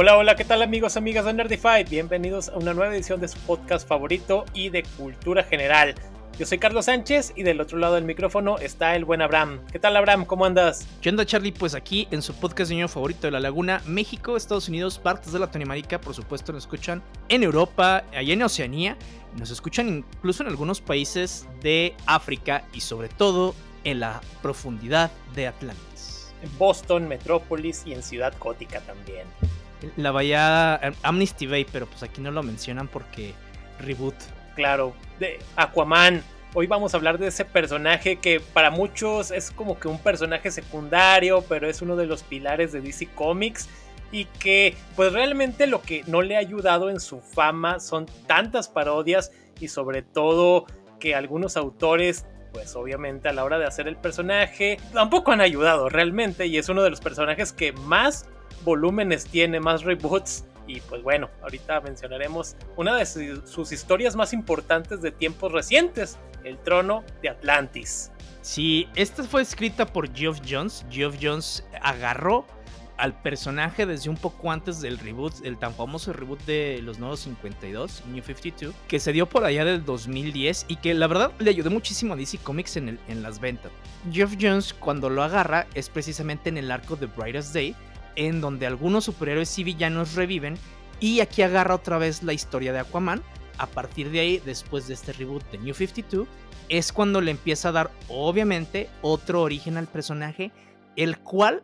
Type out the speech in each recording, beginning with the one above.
Hola, hola, ¿qué tal amigos, amigas de Nerdified? Bienvenidos a una nueva edición de su podcast favorito y de cultura general. Yo soy Carlos Sánchez y del otro lado del micrófono está el buen Abraham. ¿Qué tal Abraham? ¿Cómo andas? ¿Qué onda Charlie? Pues aquí en su podcast de niño favorito de la Laguna, México, Estados Unidos, partes de Latinoamérica, por supuesto nos escuchan en Europa, allá en Oceanía, nos escuchan incluso en algunos países de África y sobre todo en la profundidad de Atlantis. En Boston, Metrópolis y en Ciudad Gótica también. La bahía eh, Amnesty Bay, pero pues aquí no lo mencionan porque reboot claro, de Aquaman. Hoy vamos a hablar de ese personaje que para muchos es como que un personaje secundario, pero es uno de los pilares de DC Comics y que pues realmente lo que no le ha ayudado en su fama son tantas parodias y sobre todo que algunos autores pues obviamente a la hora de hacer el personaje tampoco han ayudado realmente y es uno de los personajes que más volúmenes tiene, más reboots y pues bueno, ahorita mencionaremos una de sus historias más importantes de tiempos recientes, el trono de Atlantis. Sí, esta fue escrita por Geoff Jones. Geoff Jones agarró al personaje desde un poco antes del reboot, el tan famoso reboot de los nuevos 52, New 52, que se dio por allá del 2010 y que la verdad le ayudó muchísimo a DC Comics en, el, en las ventas. Geoff Jones cuando lo agarra es precisamente en el arco de Brightest Day, en donde algunos superhéroes y villanos reviven y aquí agarra otra vez la historia de Aquaman. A partir de ahí, después de este reboot de New 52, es cuando le empieza a dar, obviamente, otro origen al personaje, el cual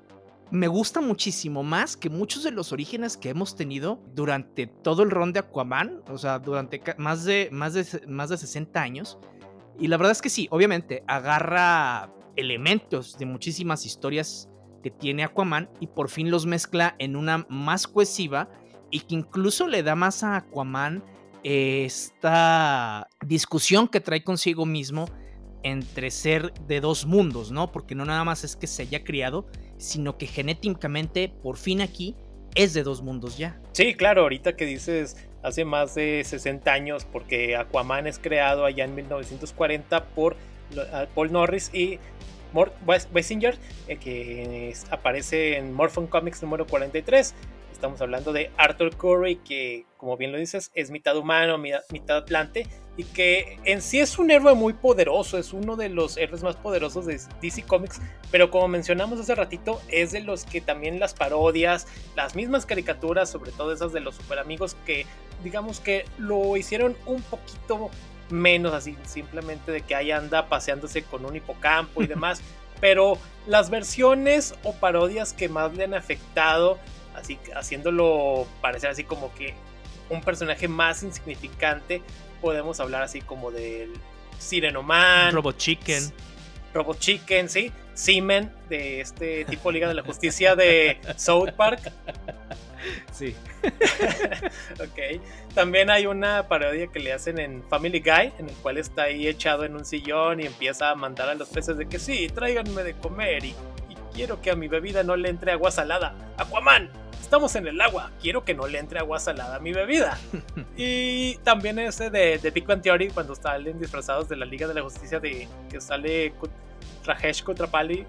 me gusta muchísimo más que muchos de los orígenes que hemos tenido durante todo el ron de Aquaman, o sea, durante más de, más de, más de 60 años. Y la verdad es que sí, obviamente, agarra elementos de muchísimas historias que tiene Aquaman y por fin los mezcla en una más cohesiva y que incluso le da más a Aquaman esta discusión que trae consigo mismo entre ser de dos mundos, ¿no? Porque no nada más es que se haya criado, sino que genéticamente por fin aquí es de dos mundos ya. Sí, claro, ahorita que dices hace más de 60 años, porque Aquaman es creado allá en 1940 por Paul Norris y Mort Basinger, eh, que aparece en Morphon Comics número 43. Estamos hablando de Arthur Curry, que como bien lo dices, es mitad humano, mitad atlante, y que en sí es un héroe muy poderoso, es uno de los héroes más poderosos de DC Comics, pero como mencionamos hace ratito, es de los que también las parodias, las mismas caricaturas, sobre todo esas de los super amigos, que digamos que lo hicieron un poquito menos así, simplemente de que ahí anda paseándose con un hipocampo y demás. pero las versiones o parodias que más le han afectado, así haciéndolo parecer así como que un personaje más insignificante, podemos hablar así como del Sirenoman, Robot Chicken. Robot Chicken, sí, Seaman de este tipo Liga de la Justicia de South Park. Sí. ok. También hay una parodia que le hacen en Family Guy, en el cual está ahí echado en un sillón y empieza a mandar a los peces de que sí, tráiganme de comer y, y quiero que a mi bebida no le entre agua salada. Aquaman, estamos en el agua, quiero que no le entre agua salada a mi bebida. y también ese de, de Big Bang Theory, cuando salen disfrazados de la Liga de la Justicia, de que sale Rajesh Kutrapali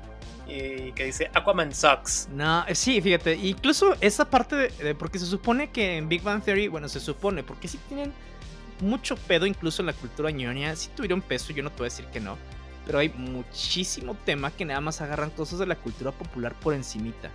y que dice Aquaman sucks. No, eh, sí, fíjate, incluso esa parte de, porque se supone que en Big Bang Theory, bueno, se supone, porque sí tienen mucho pedo incluso en la cultura ñoña, sí tuvieron peso, yo no te voy a decir que no, pero hay muchísimo tema que nada más agarran cosas de la cultura popular por encimita.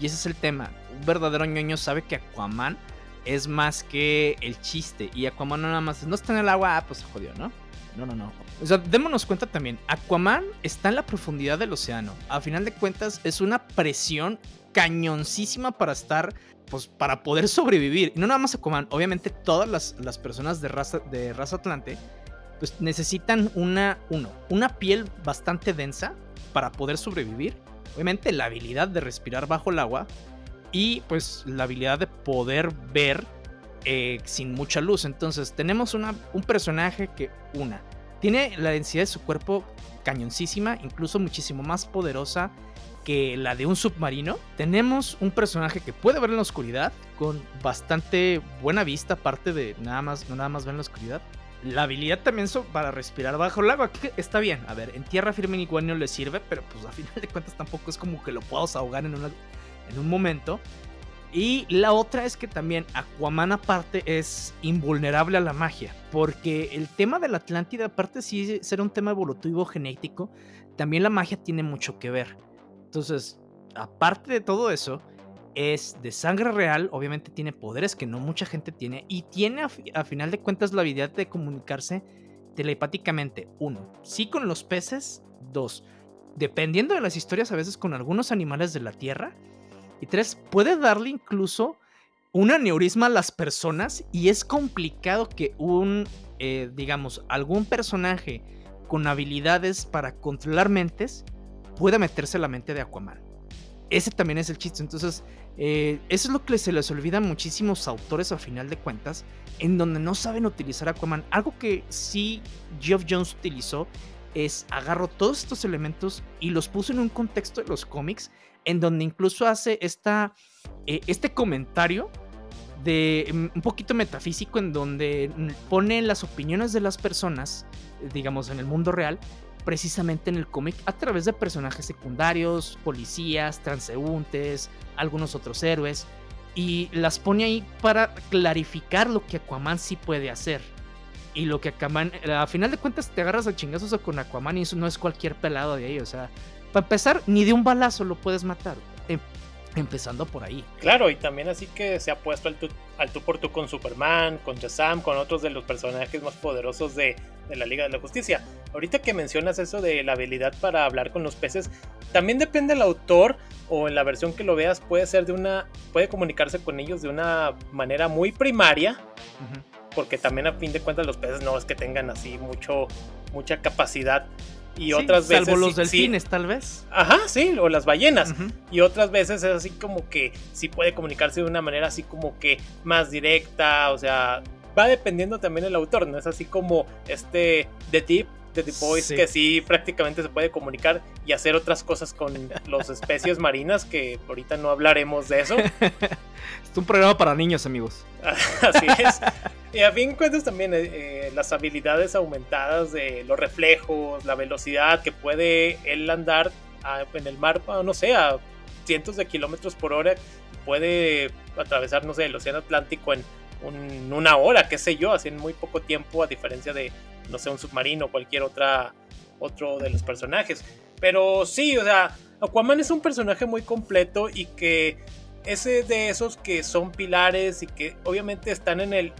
Y ese es el tema. Un verdadero ñoño sabe que Aquaman es más que el chiste. Y Aquaman nada más no está en el agua, ah, pues se jodió, ¿no? No, no, no. O sea, démonos cuenta también, Aquaman está en la profundidad del océano. A final de cuentas, es una presión cañoncísima para estar, pues, para poder sobrevivir. Y no nada más Aquaman, obviamente todas las, personas de raza, de raza atlante, pues necesitan una, uno, una piel bastante densa para poder sobrevivir. Obviamente la habilidad de respirar bajo el agua y pues la habilidad de poder ver eh, sin mucha luz. Entonces tenemos una, un personaje que, una, tiene la densidad de su cuerpo cañoncísima, incluso muchísimo más poderosa que la de un submarino. Tenemos un personaje que puede ver en la oscuridad, con bastante buena vista, aparte de nada más, no nada más ver en la oscuridad. La habilidad también para respirar bajo el agua, que está bien. A ver, en tierra firme igual no le sirve, pero pues a final de cuentas tampoco es como que lo puedas ahogar en, una, en un momento. Y la otra es que también Aquaman aparte es invulnerable a la magia, porque el tema de la Atlántida aparte sí ser un tema evolutivo genético, también la magia tiene mucho que ver. Entonces, aparte de todo eso, es de sangre real, obviamente tiene poderes que no mucha gente tiene y tiene a, final de cuentas la habilidad de comunicarse telepáticamente. Uno, sí con los peces. Dos, dependiendo de las historias, a veces con algunos animales de la Tierra. Y tres, puede darle incluso un aneurisma a las personas y es complicado que un, eh, digamos, algún personaje con habilidades para controlar mentes pueda meterse en la mente de Aquaman. Ese también es el chiste. Entonces, eh, eso es lo que se les olvida a muchísimos autores a final de cuentas, en donde no saben utilizar Aquaman. Algo que sí Geoff Jones utilizó es agarró todos estos elementos y los puso en un contexto de los cómics en donde incluso hace esta, eh, este comentario de mm, un poquito metafísico en donde pone las opiniones de las personas, digamos, en el mundo real, precisamente en el cómic a través de personajes secundarios, policías, transeúntes, algunos otros héroes, y las pone ahí para clarificar lo que Aquaman sí puede hacer. Y lo que Aquaman, a final de cuentas te agarras a chingazos con Aquaman y eso no es cualquier pelado de ahí, o sea, para empezar, ni de un balazo lo puedes matar. Em, empezando por ahí. Claro, y también así que se ha puesto al tú, al tú por tú con Superman, con Shazam, con otros de los personajes más poderosos de, de, la Liga de la Justicia. Ahorita que mencionas eso de la habilidad para hablar con los peces, también depende del autor o en la versión que lo veas, puede ser de una. puede comunicarse con ellos de una manera muy primaria. Porque también a fin de cuentas los peces no es que tengan así mucho, mucha capacidad y otras veces. Salvo los delfines, tal vez. Ajá, sí, o las ballenas. Y otras veces es así como que sí puede comunicarse de una manera así como que más directa. O sea, va dependiendo también el autor, ¿no? Es así como este The Deep, The Deep Boys, que sí prácticamente se puede comunicar y hacer otras cosas con las especies marinas, que ahorita no hablaremos de eso. es un programa para niños, amigos. así es. Y a fin de cuentas también eh, eh, las habilidades aumentadas de los reflejos, la velocidad que puede él andar en el mar, no sé, a cientos de kilómetros por hora, puede atravesar, no sé, el Océano Atlántico en una hora, qué sé yo, así en muy poco tiempo, a diferencia de, no sé, un submarino o cualquier otra, otro de los personajes. Pero sí, o sea, Aquaman es un personaje muy completo y que es de esos que son pilares y que obviamente están en el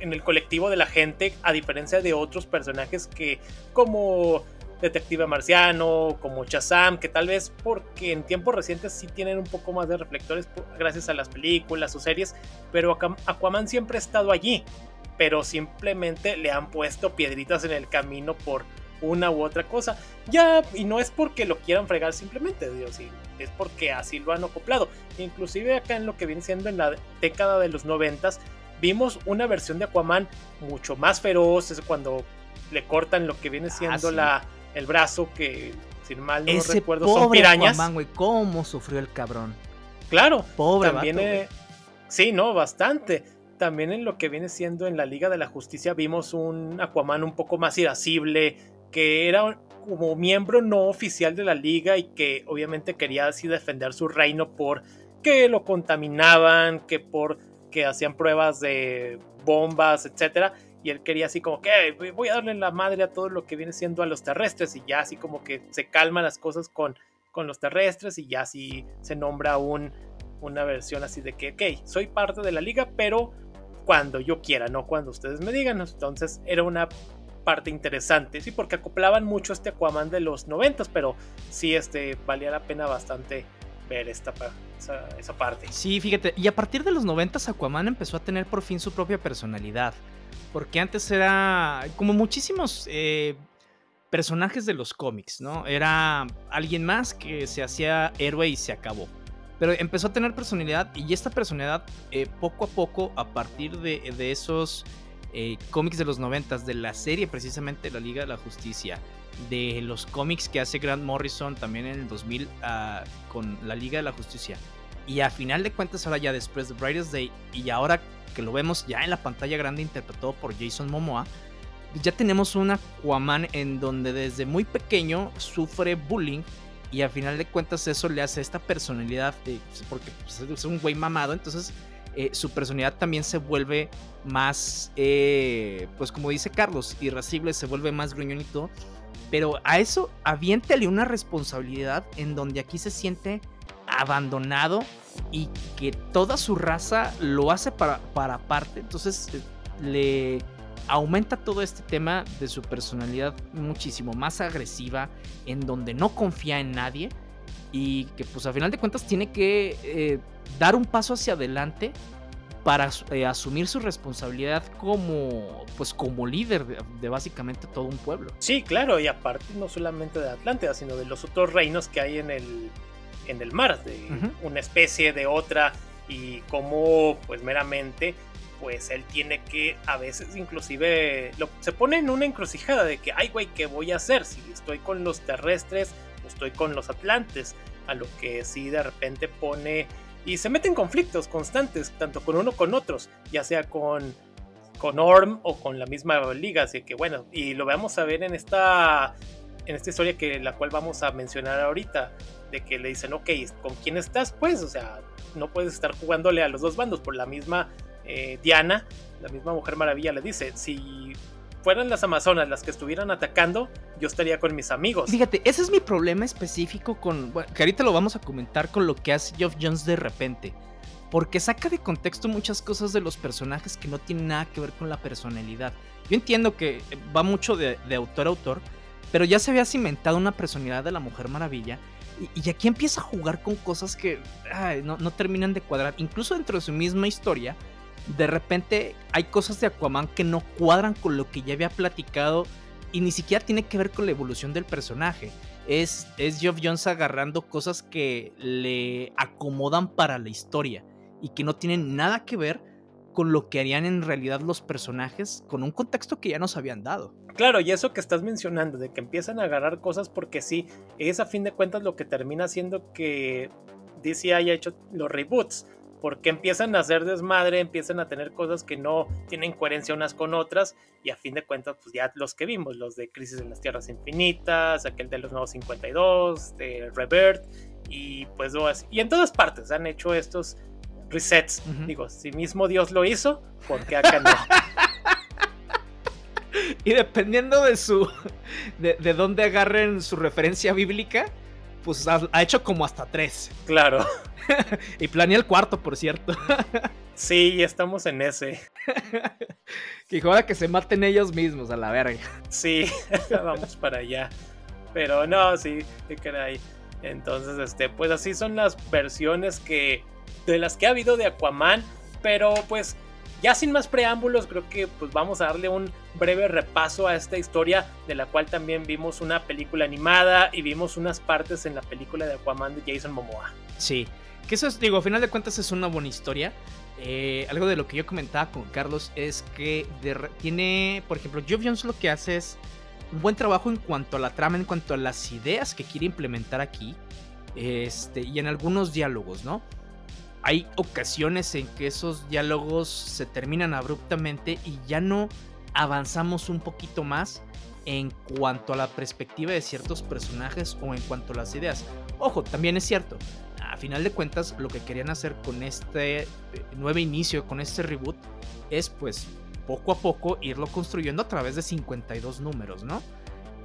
en el colectivo de la gente, a diferencia de otros personajes que, como Detective Marciano, como Shazam, que tal vez porque en tiempos recientes sí tienen un poco más de reflectores gracias a las películas o series, pero Aquaman siempre ha estado allí, pero simplemente le han puesto piedritas en el camino por una u otra cosa. Ya, y no es porque lo quieran fregar simplemente, Dios, es porque así lo han acoplado. Inclusive acá en lo que viene siendo en la década de los noventas, vimos una versión de Aquaman mucho más feroz, es cuando le cortan lo que viene ah, siendo la, el brazo, que sin mal no recuerdo son pirañas. Aquaman, güey, cómo sufrió el cabrón. Claro, pobre también eh, Sí, no, bastante. También en lo que viene siendo en la Liga de la Justicia vimos un Aquaman un poco más irascible, que era como miembro no oficial de la liga y que obviamente quería así defender su reino por que lo contaminaban, que por que hacían pruebas de bombas, etcétera, y él quería así como que voy a darle la madre a todo lo que viene siendo a los terrestres y ya así como que se calman las cosas con, con los terrestres y ya así se nombra un, una versión así de que, ok, soy parte de la liga, pero cuando yo quiera, no cuando ustedes me digan. Entonces era una parte interesante, sí, porque acoplaban mucho este Aquaman de los noventas, pero sí, este, valía la pena bastante ver esta, esa, parte. Sí, fíjate, y a partir de los 90 Aquaman empezó a tener por fin su propia personalidad. Porque antes era como muchísimos eh, personajes de los cómics, ¿no? Era alguien más que se hacía héroe y se acabó. Pero empezó a tener personalidad y esta personalidad eh, poco a poco, a partir de, de esos eh, cómics de los 90, de la serie precisamente La Liga de la Justicia, de los cómics que hace Grant Morrison también en el 2000 ah, con la Liga de la Justicia. Y a final de cuentas, ahora ya después de Brightest Day, y ahora que lo vemos ya en la pantalla grande interpretado por Jason Momoa, ya tenemos un Aquaman en donde desde muy pequeño sufre bullying y al final de cuentas eso le hace esta personalidad, de, pues, porque pues, es un güey mamado, entonces eh, su personalidad también se vuelve más, eh, pues como dice Carlos, irascible, se vuelve más todo. Pero a eso aviéntale una responsabilidad en donde aquí se siente abandonado y que toda su raza lo hace para, para aparte. Entonces le aumenta todo este tema de su personalidad muchísimo más agresiva, en donde no confía en nadie y que pues a final de cuentas tiene que eh, dar un paso hacia adelante para eh, asumir su responsabilidad como pues como líder de, básicamente todo un pueblo. Sí, claro, y aparte no solamente de Atlántida, sino de los otros reinos que hay en el en el mar, de una especie de otra y como pues meramente pues él tiene que a veces inclusive lo, se pone en una encrucijada de que, ay güey, ¿qué voy a hacer? Si estoy con los terrestres o estoy con los atlantes, a lo que sí de repente pone y se mete en conflictos constantes, tanto con uno con otros, ya sea con, con Orm o con la misma liga, así que bueno, y lo vamos a ver en esta, en esta historia que la cual vamos a mencionar ahorita, de que le dicen, ok, ¿con quién estás? Pues, o sea, no puedes estar jugándole a los dos bandos por la misma eh, Diana, la misma Mujer Maravilla, le dice, si fueran las Amazonas las que estuvieran atacando, yo estaría con mis amigos. Fíjate, ese es mi problema específico con, bueno, que ahorita lo vamos a comentar con lo que hace Geoff Jones de repente. Porque saca de contexto muchas cosas de los personajes que no tienen nada que ver con la personalidad. Yo entiendo que va mucho de, autor a autor, pero ya se había cimentado una personalidad de la Mujer Maravilla. Y, aquí empieza a jugar con cosas que no, no terminan de cuadrar. Incluso dentro de su misma historia, de repente hay cosas de Aquaman que no cuadran con lo que ya había platicado y ni siquiera tiene que ver con la evolución del personaje. Es, es Geoff Jones agarrando cosas que le acomodan para la historia y que no tienen nada que ver con lo que harían en realidad los personajes con un contexto que ya nos habían dado. Claro, y eso que estás mencionando, de que empiezan a agarrar cosas porque sí, es a fin de cuentas lo que termina haciendo que DC haya hecho los reboots porque empiezan a hacer desmadre, empiezan a tener cosas que no tienen coherencia unas con otras y a fin de cuentas pues ya los que vimos, los de Crisis en las Tierras Infinitas, aquel de los nuevos 52, de Revert y pues y en todas partes han hecho estos resets. Digo, si mismo Dios lo hizo, ¿por qué acá no? y dependiendo de su de, de dónde agarren su referencia bíblica, pues ha, hecho como hasta tres. Claro. y planeé el cuarto, por cierto. sí, estamos en ese. que joda que se maten ellos mismos a la verga. Sí, vamos para allá. Pero no, sí, qué ahí. Entonces, este, pues así son las versiones que. de las que ha habido de Aquaman. Pero pues ya sin más preámbulos, creo que pues vamos a darle un breve repaso a esta historia de la cual también vimos una película animada y vimos unas partes en la película de Aquaman de Jason Momoa. Sí, que eso es, digo, a final de cuentas es una buena historia. Eh, algo de lo que yo comentaba con Carlos es que tiene, por ejemplo, Geoff Jones lo que hace es un buen trabajo en cuanto a la trama, en cuanto a las ideas que quiere implementar aquí. Este, y en algunos diálogos, ¿no? hay ocasiones en que esos diálogos se terminan abruptamente y ya no avanzamos un poquito más en cuanto a la perspectiva de ciertos personajes o en cuanto a las ideas. Ojo, también es cierto, a final de cuentas lo que querían hacer con este eh, nuevo inicio, con este reboot, es pues poco a poco irlo construyendo a través de 52 números, ¿no?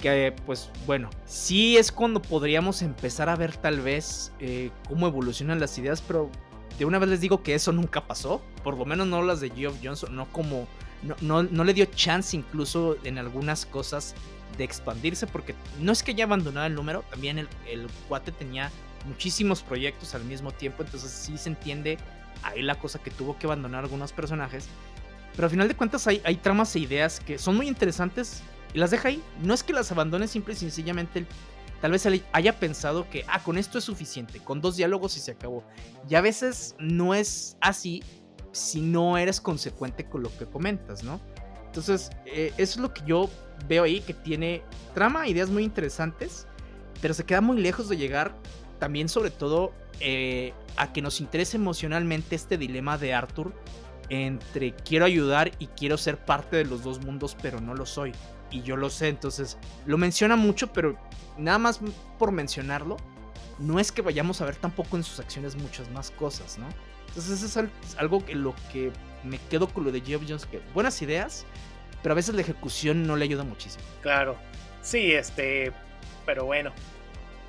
Que pues bueno, sí es cuando podríamos empezar a ver tal vez eh, cómo evolucionan las ideas, pero de una vez les digo que eso nunca pasó. Por lo menos no las de Geoff Johnson, no como. No, no, le dio chance incluso en algunas cosas de expandirse. Porque no es que haya abandonado el número. También el, el cuate tenía muchísimos proyectos al mismo tiempo. Entonces sí se entiende ahí la cosa que tuvo que abandonar algunos personajes. Pero al final de cuentas hay, hay tramas e ideas que son muy interesantes y las deja ahí. No es que las abandone simple y sencillamente Tal vez haya pensado que, ah, con esto es suficiente, con dos diálogos y se acabó. Y a veces no es así si no eres consecuente con lo que comentas, ¿no? Entonces, eh, eso es lo que yo veo ahí, que tiene trama, ideas muy interesantes, pero se queda muy lejos de llegar también sobre todo eh, a que nos interese emocionalmente este dilema de Arthur entre quiero ayudar y quiero ser parte de los dos mundos, pero no lo soy. Y yo lo sé, entonces lo menciona mucho, pero nada más por mencionarlo, no es que vayamos a ver tampoco en sus acciones muchas más cosas, ¿no? Entonces eso es algo que lo que me quedo con lo de Geoff Jones, que buenas ideas, pero a veces la ejecución no le ayuda muchísimo. Claro, sí, este, pero bueno.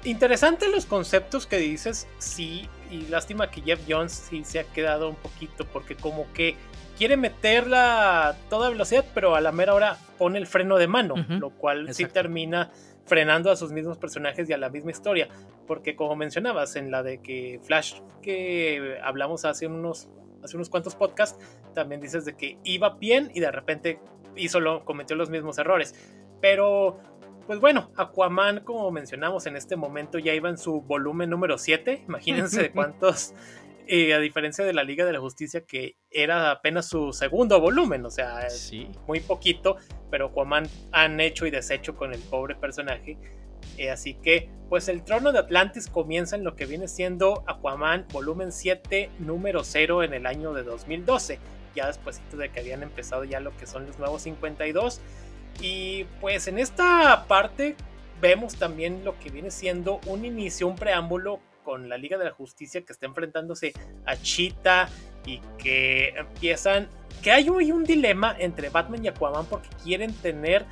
Interesante los conceptos que dices, sí, y lástima que Jeff Jones sí se ha quedado un poquito, porque como que quiere meterla a toda velocidad, pero a la mera hora pone el freno de mano, lo cual sí termina frenando a sus mismos personajes y a la misma historia. Porque como mencionabas en la de que Flash que hablamos hace unos, hace unos cuantos podcasts, también dices de que iba bien y de repente hizo lo, cometió los mismos errores. Pero, pues bueno, Aquaman, como mencionamos en este momento, ya iba en su volumen número 7. Imagínense de cuántos a diferencia de la Liga de la Justicia, que era apenas su segundo volumen, o sea, muy poquito, pero Aquaman han hecho y deshecho con el pobre personaje. Eh, así que, pues el trono de Atlantis comienza en lo que viene siendo Aquaman volumen 7, número 0 en el año de 2012, ya después de que habían empezado ya lo que son los nuevos 52. Y pues en esta parte vemos también lo que viene siendo un inicio, un preámbulo con la Liga de la Justicia que está enfrentándose a Cheetah y que empiezan que hay un dilema entre Batman y Aquaman porque quieren tener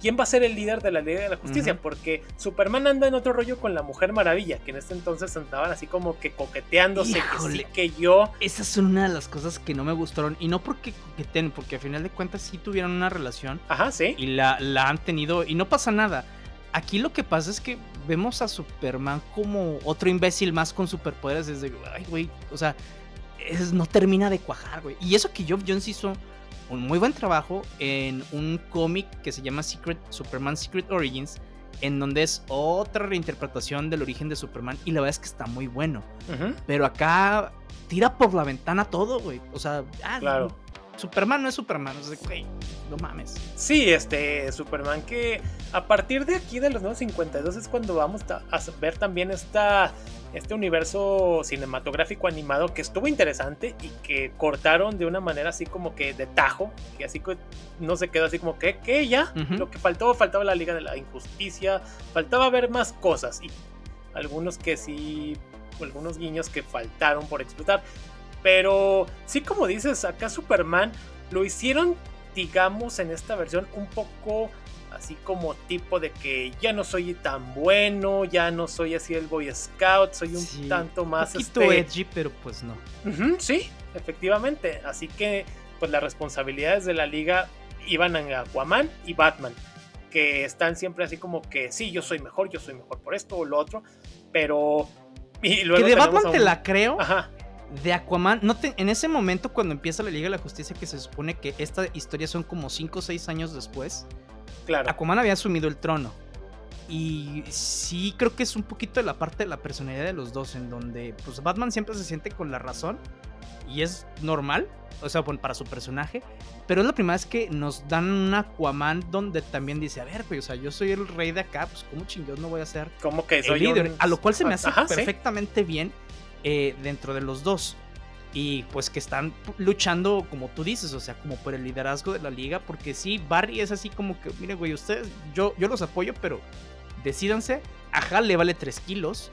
quién va a ser el líder de la Liga de la Justicia, porque Superman anda en otro rollo con la Mujer Maravilla, que en este entonces andaban así como que coqueteándose, que sí, que yo. Esa es una de las cosas que no me gustaron, y no porque coqueteen, porque a final de cuentas sí tuvieron una relación. Ajá, sí. Y la, la han tenido, y no pasa nada. Aquí lo que pasa es que vemos a Superman como otro imbécil más con superpoderes desde, ay, güey, o sea, no termina de cuajar, güey. Y eso que Geoff Jones hizo un muy buen trabajo en un cómic que se llama Secret Superman Secret Origins, en donde es otra reinterpretación del origen de Superman y la verdad es que está muy bueno. Pero acá tira por la ventana todo, güey. O sea, ah, claro. Superman no es Superman, o sea, güey, no mames. Sí, este Superman que a partir de aquí de los nuevos 52 es cuando vamos a ver también esta este universo cinematográfico animado que estuvo interesante y que cortaron de una manera así como que de tajo, que así que no se quedó así como que, que ya, lo que faltó, faltaba la Liga de la Injusticia, faltaba ver más cosas y algunos que sí, algunos guiños que faltaron por explotar. Pero sí, como dices, acá Superman lo hicieron, digamos, en esta versión un poco así como tipo de que ya no soy tan bueno, ya no soy así el Boy Scout, soy un tanto más... Un poquito este edgy, pero pues no. sí, efectivamente. Así que pues las responsabilidades de la liga iban a Aquaman y Batman, que están siempre así como que sí, yo soy mejor, yo soy mejor por esto o lo otro, pero... Y luego que de Batman te la creo. Ajá de Aquaman, no en ese momento cuando empieza la Liga de la Justicia, que se supone que esta historia son como 5 o 6 años después, claro. Aquaman había asumido el trono. Y sí creo que es un poquito de la parte de la personalidad de los dos, en donde pues Batman siempre se siente con la razón y es normal, o sea, para su personaje, pero es la primera vez que nos dan un Aquaman donde también dice, a ver, pues, o sea, yo soy el rey de acá, pues cómo chingados no voy a ser ¿Cómo que soy el líder, a lo cual se me hace perfectamente bien eh, dentro de los dos. Y pues que están luchando, como tú dices, o sea, como por el liderazgo de la liga. Porque sí, Barry es así como que, mire, güey, ustedes, yo, yo los apoyo, pero decídanse. A Hal le vale 3 kilos.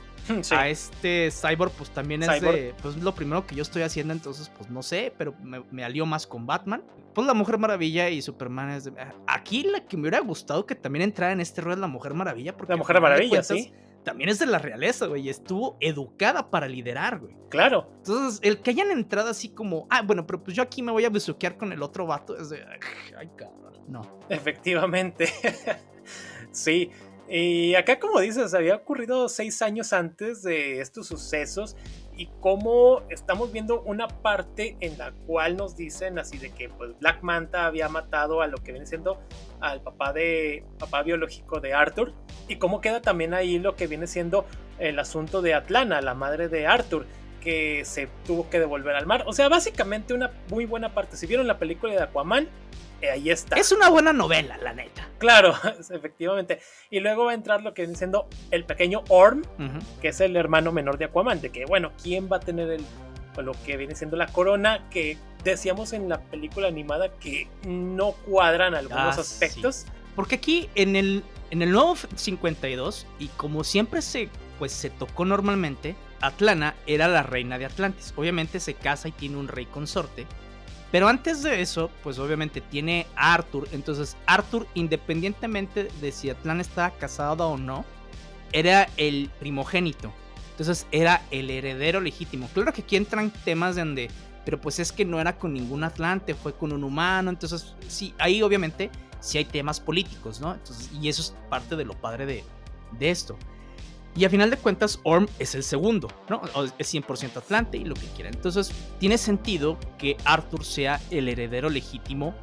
A este Cyborg, pues también es de, pues lo primero que yo estoy haciendo, entonces, pues no sé, pero me, me alió más con Batman. Pues la Mujer Maravilla y Superman es de. Aquí la que me hubiera gustado que también entrara en este rol es la Mujer Maravilla. Porque la Mujer Maravilla, sí también es de la realeza, güey. Estuvo educada para liderar, güey. Claro. Entonces, el que hayan entrado así como, ah, bueno, pero pues yo aquí me voy a besuquear con el otro vato, es de, ay, cabrón, no. Efectivamente. sí. Y acá, como dices, había ocurrido seis años antes de estos sucesos y cómo estamos viendo una parte en la cual nos dicen así de que pues Black Manta había matado a lo que viene siendo al papá de papá biológico de Arthur y cómo queda también ahí lo que viene siendo el asunto de Atlana, la madre de Arthur que se tuvo que devolver al mar. O sea, básicamente una muy buena parte. Si vieron la película de Aquaman, eh, ahí está. Es una buena novela, la neta. Claro, efectivamente. Y luego va a entrar lo que viene siendo el pequeño Orm, que es el hermano menor de Aquaman. De que, bueno, ¿quién va a tener el, lo que viene siendo la corona? Que decíamos en la película animada que no cuadran algunos ah, aspectos. Porque aquí en el, en el nuevo 52, y como siempre se pues se tocó normalmente, Atlana era la reina de Atlantis. Obviamente se casa y tiene un rey consorte. Pero antes de eso, pues obviamente tiene a Arthur. Entonces Arthur, independientemente de si Atlana estaba casada o no, era el primogénito. Entonces era el heredero legítimo. Claro que aquí entran temas de donde, pero pues es que no era con ningún Atlante, fue con un humano. Entonces, sí, ahí obviamente sí hay temas políticos, ¿no? Y eso es parte de lo padre de, de esto. Y a final de cuentas, Orm es el segundo, ¿no? Es 100% Atlante y lo que quiera. Entonces, tiene sentido que Arthur sea el heredero legítimo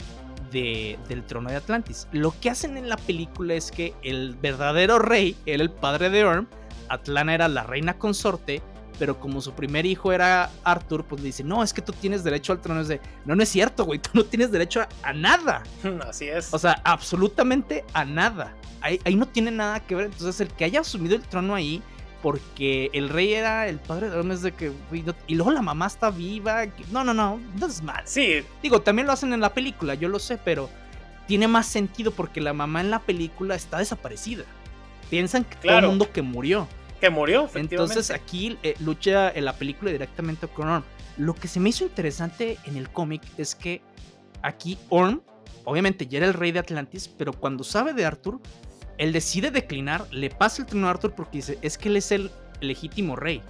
de, del trono de Atlantis. Lo que hacen en la película es que el verdadero rey era el padre de Orm, Atlana era la reina consorte, pero como su primer hijo era Arthur, pues le dice, no, es que tú tienes derecho al trono. Es de, no, no es cierto, güey, tú no tienes derecho a, a nada. Así es. O sea, absolutamente a nada ahí, no tiene nada que ver. Entonces, el que haya asumido el trono ahí, porque el rey era el padre de de que. Y luego la mamá está viva. No, no, no, no es mal. Sí. Digo, también lo hacen en la película, yo lo sé, pero tiene más sentido porque la mamá en la película está desaparecida. Piensan que todo el mundo que murió. Que murió, Entonces aquí eh, lucha en la película directamente con Orm. Lo que se me hizo interesante en el cómic es que aquí Orm, obviamente ya era el rey de Atlantis, pero cuando sabe de Arthur, él decide declinar, le pasa el trono a Arthur porque dice, es que él es el legítimo rey.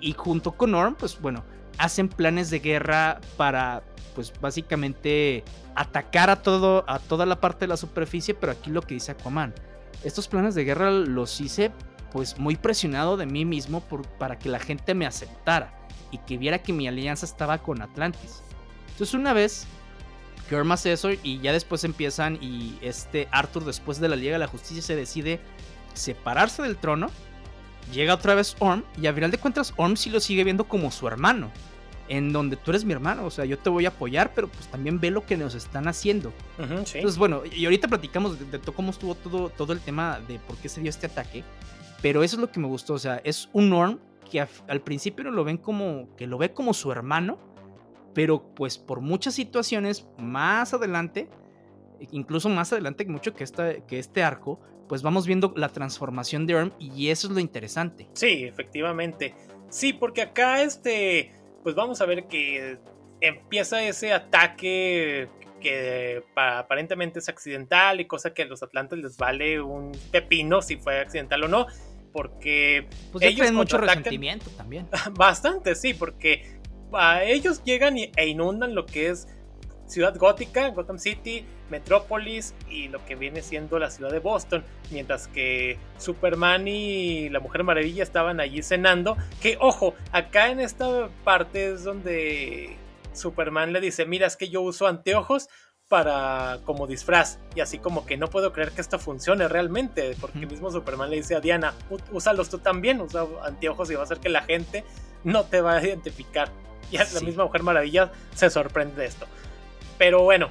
Y junto con Orm, pues bueno, hacen planes de guerra para, pues básicamente atacar a, todo, a toda la parte de la superficie, pero aquí lo que dice Aquaman. Estos planes de guerra los hice pues muy presionado de mí mismo por, para que la gente me aceptara y que viera que mi alianza estaba con Atlantis. Entonces una vez que Orm hace eso y ya después empiezan y este Arthur después de la Liga de la Justicia se decide separarse del trono. Llega otra vez Orm y al final de cuentas Orm sí lo sigue viendo como su hermano. En donde tú eres mi hermano, o sea, yo te voy a apoyar, pero pues también ve lo que nos están haciendo. Entonces, bueno, y ahorita platicamos de, cómo estuvo todo, todo el tema de por qué se dio este ataque. Pero eso es lo que me gustó, o sea, es un Orm que al principio lo ven como, que lo ve como su hermano, pero pues por muchas situaciones más adelante, incluso más adelante mucho que, esta, que este arco, pues vamos viendo la transformación de Orm y eso es lo interesante. Sí, efectivamente. Sí, porque acá este, pues vamos a ver que empieza ese ataque que aparentemente es accidental y cosa que a los atlantes les vale un pepino si fue accidental o no, porque pues ellos mucho resentimiento también. Bastante, sí, porque ellos llegan e inundan lo que es Ciudad Gótica, Gotham City, Metrópolis y lo que viene siendo la ciudad de Boston, mientras que Superman y la Mujer Maravilla estaban allí cenando, que ojo, acá en esta parte es donde Superman le dice, mira, es que yo uso anteojos para como disfraz. Y así como que no puedo creer que esto funcione realmente porque mismo Superman le dice a Diana úsalos tú también usa anteojos y va a hacer que la gente no te va a identificar y la misma Mujer Maravilla se sorprende de esto. Pero bueno,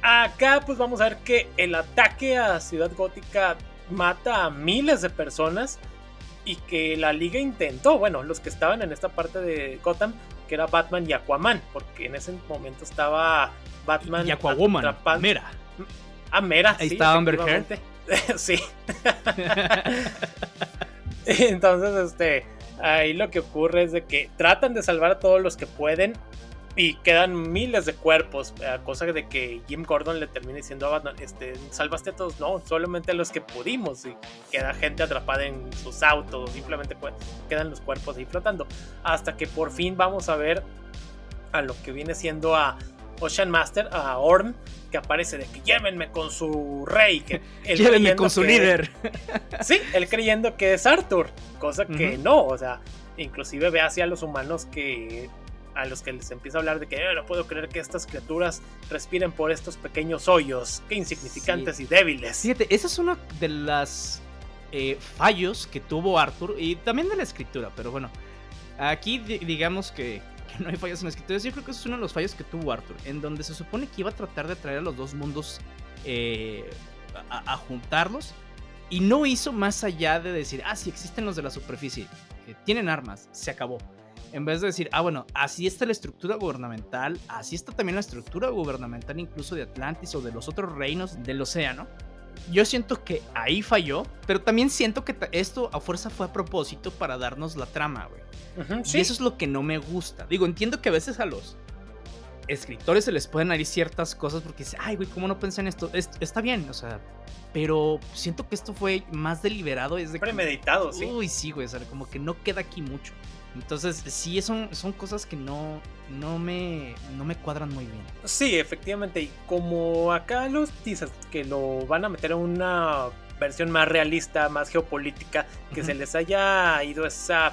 acá pues vamos a ver que el ataque a Ciudad Gótica mata a miles de personas y que la liga intentó, bueno, los que estaban en esta parte de Gotham, que era Batman y Aquaman, porque en ese momento estaba Batman y Aquawoman, Mera. Ah, Mera, Ahí estaba Amber sí. Entonces, este, ahí lo que ocurre es de que tratan de salvar a todos los que pueden y quedan miles de cuerpos, a cosa de que Jim Gordon le termina diciendo a Batman, este, salvaste a todos, no, solamente a los que pudimos y queda gente atrapada en sus autos, simplemente quedan los cuerpos ahí flotando, hasta que por fin vamos a ver a lo que viene siendo a Ocean Master, a Orm, que aparece de que llévenme con su rey, que llévenme con su líder. Sí, él creyendo que es Arthur, cosa que no, o sea, inclusive ve hacia los humanos que a los que les empieza a hablar de que eh, no puedo creer que estas criaturas respiren por estos pequeños hoyos, que insignificantes y débiles. Fíjate, esa es una de las eh, fallos que tuvo Arthur y también de la escritura, pero bueno, aquí digamos que que no hay fallos en la escritura. Yo creo que eso es uno de los fallos que tuvo Arthur, en donde se supone que iba a tratar de traer a los dos mundos eh, a, juntarlos. Y no hizo más allá de decir, ah, sí, existen los de la superficie, que tienen armas, se acabó. En vez de decir, ah, bueno, así está la estructura gubernamental, así está también la estructura gubernamental incluso de Atlantis o de los otros reinos del océano. yo siento que ahí falló, pero también siento que esto a fuerza fue a propósito para darnos la trama, güey. Y eso es lo que no me gusta. Digo, entiendo que a veces a los escritores se les pueden ir ciertas cosas porque dicen, ay, güey, ¿cómo no pensé en esto? está bien, o sea, pero siento que esto fue más deliberado. Desde Premeditado, sí. Uy, sí, güey, o sea, como que no queda aquí mucho. Entonces, sí, son, son cosas que no, no, me, no me cuadran muy bien. Sí, efectivamente. Y como acá los dices que lo van a meter en una versión más realista, más geopolítica, que se les haya ido esa,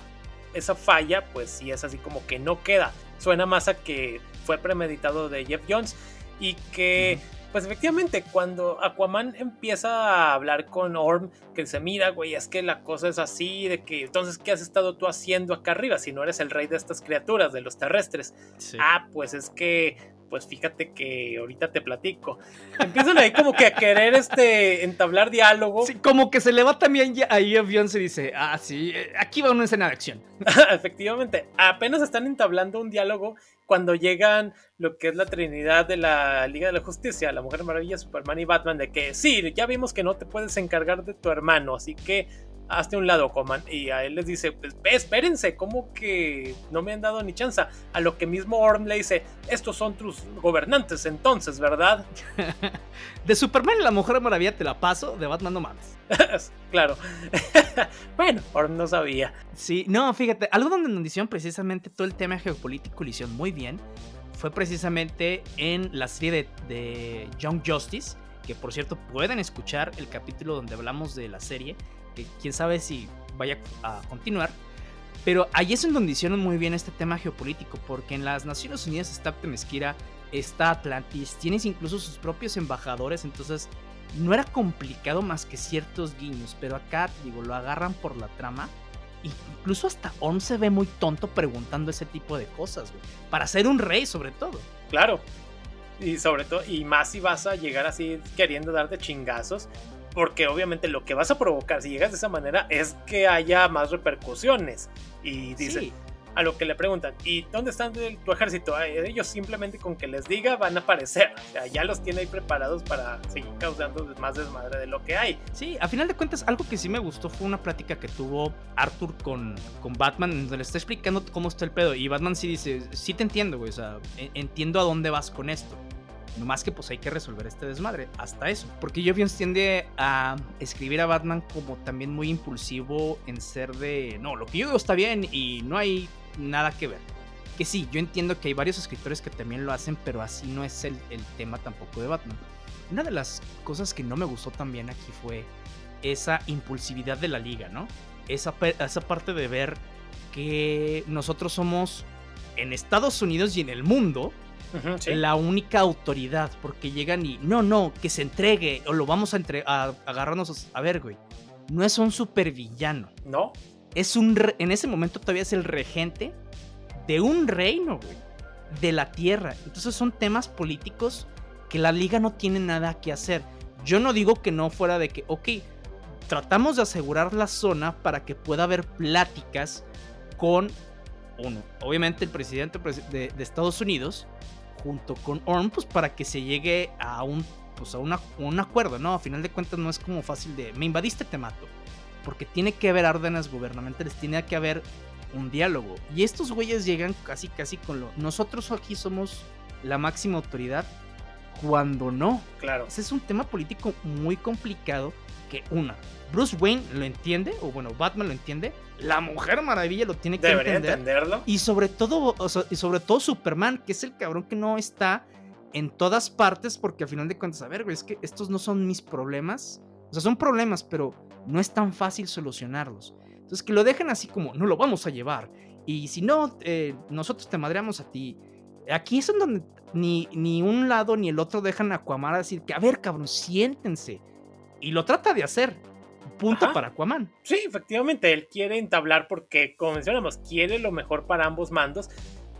esa falla, pues sí es así como que no queda. Suena más a que fue premeditado de Jeff Jones y que pues efectivamente, cuando Aquaman empieza a hablar con Orm, que se mira, güey, es que la cosa es así, de que entonces, ¿qué has estado tú haciendo acá arriba si no eres el rey de estas criaturas, de los terrestres? Ah, pues es que, pues fíjate que ahorita te platico. Empiezan ahí como que a querer este, entablar diálogo. Sí, como que se le va también ahí avión se dice, ah, sí, eh, aquí va una escena de acción. efectivamente, apenas están entablando un diálogo cuando llegan lo que es la trinidad de la Liga de la Justicia, la Mujer Maravilla, Superman y Batman, de que sí, ya vimos que no te puedes encargar de tu hermano, así que hazte un lado, Coman. Y a él les dice, pues espérense, ¿cómo que no me han dado ni chance? A lo que mismo Orm le dice, estos son tus gobernantes entonces, ¿verdad? de Superman la Mujer Maravilla te la paso, de Batman no mames. claro. bueno, Orm no sabía. Sí, no, fíjate, algo donde nos hicieron precisamente todo el tema geopolítico lo hicieron muy bien fue precisamente en la serie de, Young Justice, que por cierto pueden escuchar el capítulo donde hablamos de la serie, que quién sabe si vaya a continuar. Pero ahí es en donde hicieron muy bien este tema geopolítico, porque en las Naciones Unidas está Temesquira, está Atlantis, tienes incluso sus propios embajadores, entonces no era complicado más que ciertos guiños, pero acá, digo, lo agarran por la trama incluso hasta On se ve muy tonto preguntando ese tipo de cosas, güey. Para ser un rey, sobre todo. Claro. Y sobre todo, y más si vas a llegar así queriendo darte chingazos. Porque obviamente lo que vas a provocar si llegas de esa manera es que haya más repercusiones. Y dice, a lo que le preguntan, ¿y dónde están tu ejército? Ellos simplemente con que les diga van a aparecer. O sea, ya los tiene ahí preparados para seguir causando más desmadre de lo que hay. Sí, a final de cuentas, algo que sí me gustó fue una plática que tuvo Arthur con, con Batman, donde le está explicando cómo está el pedo. Y Batman sí dice, sí te entiendo, güey, o sea, entiendo a dónde vas con esto. No más que pues hay que resolver este desmadre. Hasta eso. Porque Jovians tiende a escribir a Batman como también muy impulsivo en ser de. No, lo que yo digo está bien y no hay nada que ver. Que sí, yo entiendo que hay varios escritores que también lo hacen, pero así no es el, tema tampoco de Batman. Una de las cosas que no me gustó también aquí fue esa impulsividad de la liga, ¿no? Esa, esa parte de ver que nosotros somos en Estados Unidos y en el mundo la única autoridad, porque llegan y no, no, que se entregue o lo vamos a, entre a agarrarnos a ver, güey. No es un supervillano. No es un en ese momento todavía es el regente de un reino, güey, de la tierra. Entonces son temas políticos que la liga no tiene nada que hacer. Yo no digo que no fuera de que, ok, tratamos de asegurar la zona para que pueda haber pláticas con uno, obviamente el presidente de, Estados Unidos, junto con Orm, pues para que se llegue a un, pues a un acuerdo, ¿no? A final de cuentas no es como fácil de, me invadiste, te mato porque tiene que haber órdenes gubernamentales, tiene que haber un diálogo. Y estos güeyes llegan casi, casi con lo. Nosotros aquí somos la máxima autoridad cuando no. Claro. Ese es un tema político muy complicado que una. Bruce Wayne lo entiende, o bueno, Batman lo entiende, la Mujer Maravilla lo tiene que entender. entenderlo. Y sobre todo, y sobre todo Superman, que es el cabrón que no está en todas partes, porque al final de cuentas, a ver, güey, es que estos no son mis problemas. O sea, son problemas, pero no es tan fácil solucionarlos. Entonces, que lo dejen así como, no lo vamos a llevar. Y si no, eh, nosotros te madreamos a ti. Aquí es en donde ni, ni un lado ni el otro dejan a Aquaman a decir que, a ver, cabrón, siéntense. Y lo trata de hacer. Punto para Aquaman. Sí, efectivamente, él quiere entablar porque, como mencionamos, quiere lo mejor para ambos mandos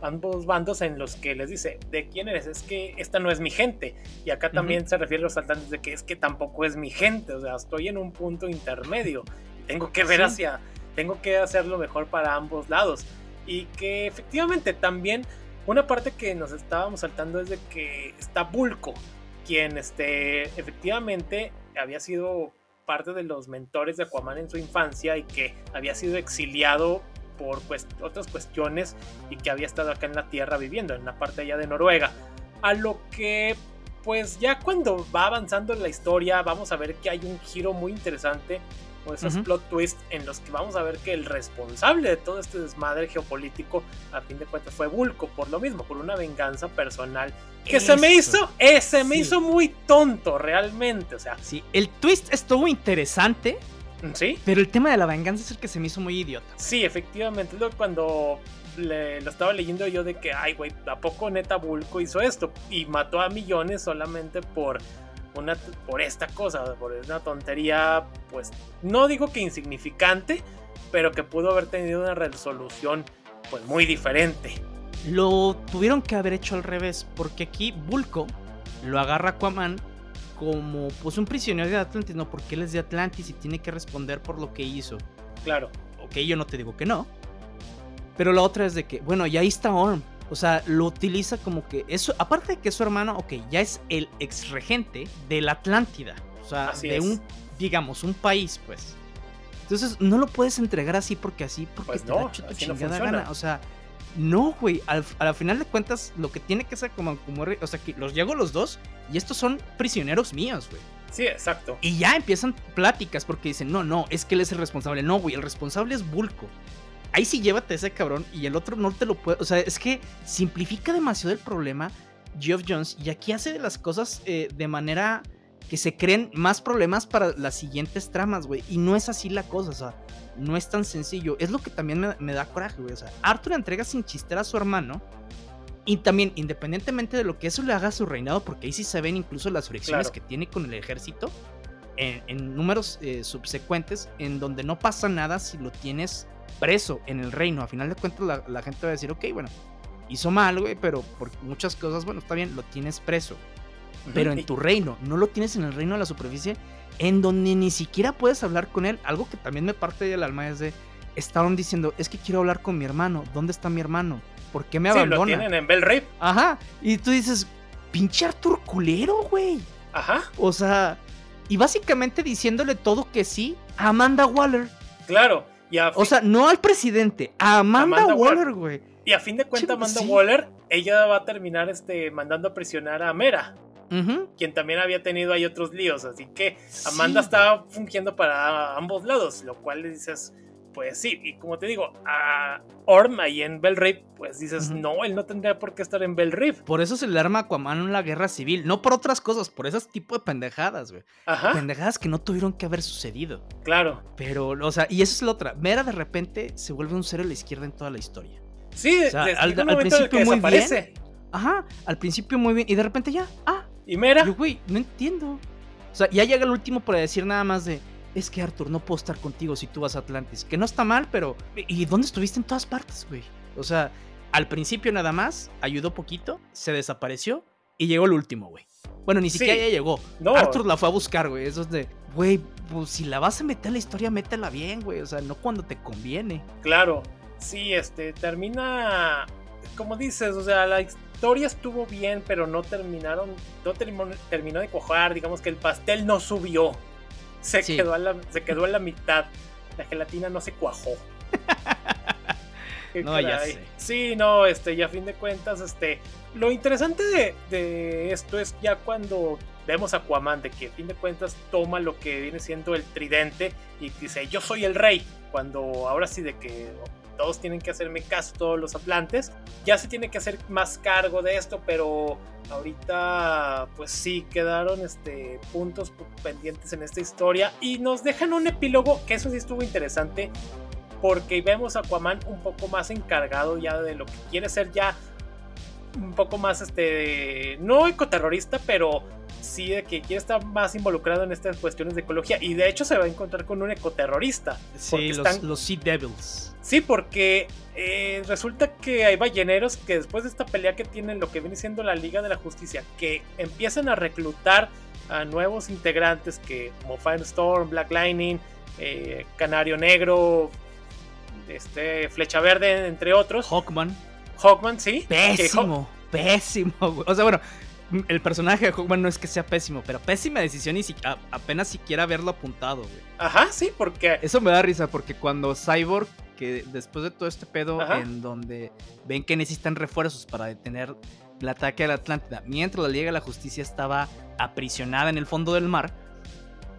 ambos bandos en los que les dice, ¿de quién eres? Es que esta no es mi gente. Y acá también se refiere a los saltantes de que es que tampoco es mi gente. O sea, estoy en un punto intermedio. Tengo que ver hacia, tengo que hacer lo mejor para ambos lados. Y que efectivamente también una parte que nos estábamos saltando es de que está Bulko, quien este, efectivamente había sido parte de los mentores de Aquaman en su infancia y que había sido exiliado por pues, otras cuestiones y que había estado acá en la Tierra viviendo, en la parte allá de Noruega. A lo que pues ya cuando va avanzando la historia vamos a ver que hay un giro muy interesante o esos plot twists en los que vamos a ver que el responsable de todo este desmadre geopolítico a fin de cuentas fue Vulco por lo mismo por una venganza personal que se me hizo eh, se me hizo muy tonto realmente o sea. Sí el twist estuvo interesante sí. pero el tema de la venganza es el que se me hizo muy idiota. Sí efectivamente luego cuando lo estaba leyendo yo de que, ay, güey, ¿a poco neta Bulco hizo esto? Y mató a millones solamente por una por esta cosa, por una tontería, pues no digo que insignificante, pero que pudo haber tenido una resolución pues muy diferente. Lo tuvieron que haber hecho al revés, porque aquí Bulco lo agarra Aquaman como pues un prisionero de Atlantis, no, porque él es de Atlantis y tiene que responder por lo que hizo. Claro. Ok, yo no te digo que no, pero la otra es de que, bueno, ya ahí está Orm. O sea, lo utiliza como que eso, aparte de que su hermano, ok, ya es el ex regente de la Atlántida. O sea, de un, digamos, un país, pues. Entonces, no lo puedes entregar así porque así, porque pues te no, tu chingada gana. O sea, no, güey. Al, al, final de cuentas, lo que tiene que ser como, como. O sea, que los llego los dos y estos son prisioneros míos, güey. Sí, exacto. Y ya empiezan pláticas porque dicen, no, no, es que él es el responsable. No, güey, el responsable es Bulco ahí sí llévate ese cabrón y el otro no te lo puede. O sea, es que simplifica demasiado el problema Geoff Jones y aquí hace las cosas eh, de manera que se creen más problemas para las siguientes tramas, güey. Y no es así la cosa, o sea, no es tan sencillo. Es lo que también me, da coraje, güey. O sea, Arthur entrega sin chister a su hermano. Y también, independientemente de lo que eso le haga a su reinado, porque ahí sí se ven incluso las fricciones que tiene con el ejército, en, números eh, subsecuentes, en donde no pasa nada si lo tienes preso en el reino. A final de cuentas, la, gente va a decir, ok, bueno, hizo mal, güey, pero por muchas cosas, bueno, está bien, lo tienes preso. Pero en tu reino, no lo tienes en el reino de la superficie, en donde ni siquiera puedes hablar con él. Algo que también me parte del alma es de, estaban diciendo, es que quiero hablar con mi hermano, ¿dónde está mi hermano? ¿Por qué me sí, abandona? lo tienen en Bell Ajá, y tú dices, pinche Artur culero, güey. Ajá. O sea, y básicamente diciéndole todo que sí a Amanda Waller. Claro, o sea, no al presidente, a Amanda, Waller, güey. Y a fin de cuentas, Amanda Waller, ella va a terminar este, mandando a presionar a Mera. Quien también había tenido ahí otros líos. Así que Amanda estaba fungiendo para ambos lados. Lo cual le dices, pues sí, y como te digo, a Orm ahí en Bell pues dices, no, él no tendría por qué estar en Bell Por eso se le arma a Aquaman en la guerra civil, no por otras cosas, por esos tipo de pendejadas, güey. Ajá. Pendejadas que no tuvieron que haber sucedido. Claro. Pero, o sea, y eso es la otra. Mera de repente se vuelve un cero a la izquierda en toda la historia. Sí, al, principio muy bien. Ajá, al principio muy bien, y de repente ya, ah. ¿Y Mera? Yo, güey, no entiendo. O sea, ya llega el último para decir nada más de es que Arthur, no puedo estar contigo si tú vas a Atlantis. Que no está mal, pero... ¿Y dónde estuviste en todas partes, güey? O sea, al principio nada más, ayudó poquito, se desapareció y llegó el último, güey. Bueno, ni siquiera ya llegó. No. Arthur la fue a buscar, güey. Eso es de, güey, pues si la vas a meter en la historia, métela bien, güey. O sea, no cuando te conviene. Claro. Sí, este, termina, como dices, o sea, la historia estuvo bien, pero no terminaron, no terminó, terminó de cojar, digamos que el pastel no subió se, quedó a la, se quedó la mitad. La gelatina no se cuajó. no, ya sé. Sí, no, este, y a fin de cuentas, este, lo interesante de, esto es ya cuando vemos a Aquaman, de que a fin de cuentas toma lo que viene siendo el tridente y dice, yo soy el rey, cuando ahora sí de que todos tienen que hacerme caso, todos los atlantes. Ya se tiene que hacer más cargo de esto, pero ahorita pues sí quedaron este, puntos pendientes en esta historia y nos dejan un epílogo que eso sí estuvo interesante porque vemos a Aquaman un poco más encargado ya de lo que quiere ser ya un poco más este no ecoterrorista pero sí de que quiere estar más involucrado en estas cuestiones de ecología y de hecho se va a encontrar con un ecoterrorista. Sí, los, los Sea Devils. Sí, porque eh, resulta que hay balleneros que después de esta pelea que tienen lo que viene siendo la Liga de la Justicia, que empiezan a reclutar a nuevos integrantes que como Firestorm, Black Lightning, eh, Canario Negro, este, Flecha Verde, entre otros. Hawkman. Hawkman, sí. Pésimo, pésimo. O sea, bueno, el personaje de Hawkman no es que sea pésimo, pero pésima decisión y si, apenas siquiera haberlo apuntado, güey. Ajá, sí, porque. Eso me da risa, porque cuando Cyborg, que después de todo este pedo, en donde ven que necesitan refuerzos para detener el ataque a la Atlántida, mientras la Liga de la Justicia estaba aprisionada en el fondo del mar,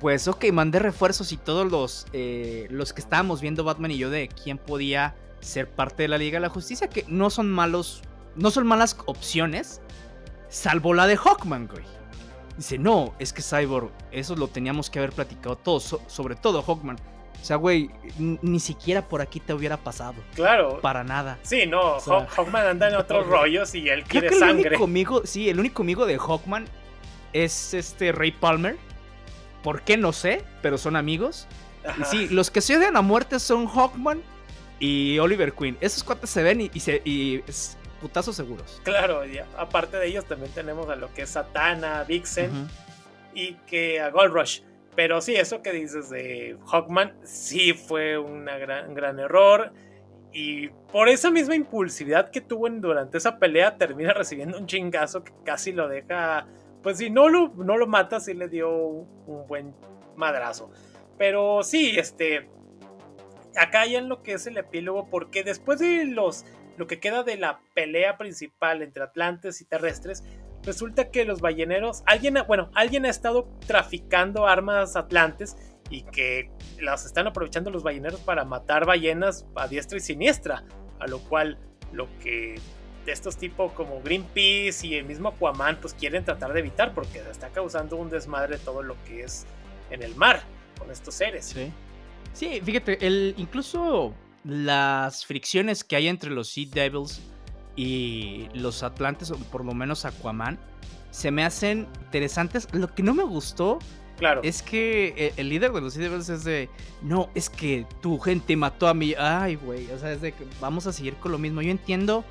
pues ok, mandé refuerzos y todos los, eh, los que estábamos viendo Batman y yo de quién podía ser parte de la Liga de la Justicia, que no son malos, no son malas opciones, salvo la de Hawkman, güey. Dice, no, es que Cyborg, eso lo teníamos que haber platicado todos, sobre todo Hawkman. O sea, güey, ni siquiera por aquí te hubiera pasado. Claro. Para nada. Sí, no, Hawkman anda en otros rollos y él quiere que sangre. El único amigo, sí, el único amigo de Hawkman es este Ray Palmer. ¿Por qué? No sé, pero son amigos. Y sí, los que se odian a muerte son Hawkman y Oliver Queen. Esos cuates se ven y, se, y putazos seguros. Claro, aparte de ellos también tenemos a lo que es Satana, Vixen y que a Gold Rush. Pero sí, eso que dices de Hawkman sí fue un gran, gran error. Y por esa misma impulsividad que tuvo durante esa pelea, termina recibiendo un chingazo que casi lo deja. Pues si no lo, no lo mata, sí le dio un buen madrazo. Pero sí, este. Acá hay en lo que es el epílogo, porque después de los lo que queda de la pelea principal entre atlantes y terrestres, resulta que los balleneros, alguien, bueno, alguien ha estado traficando armas atlantes y que las están aprovechando los balleneros para matar ballenas a diestra y siniestra, a lo cual lo que estos tipos como Greenpeace y el mismo Aquaman pues quieren tratar de evitar porque está causando un desmadre todo lo que es en el mar con estos seres. Sí. Sí, fíjate, el incluso las fricciones que hay entre los Sea Devils y los Atlantes, o por lo menos Aquaman, se me hacen interesantes. Lo que no me gustó claro. es que eh, el líder de los Devils es de, no, es que tu gente mató a mí. Ay, güey, o sea, es de que vamos a seguir con lo mismo. Yo entiendo,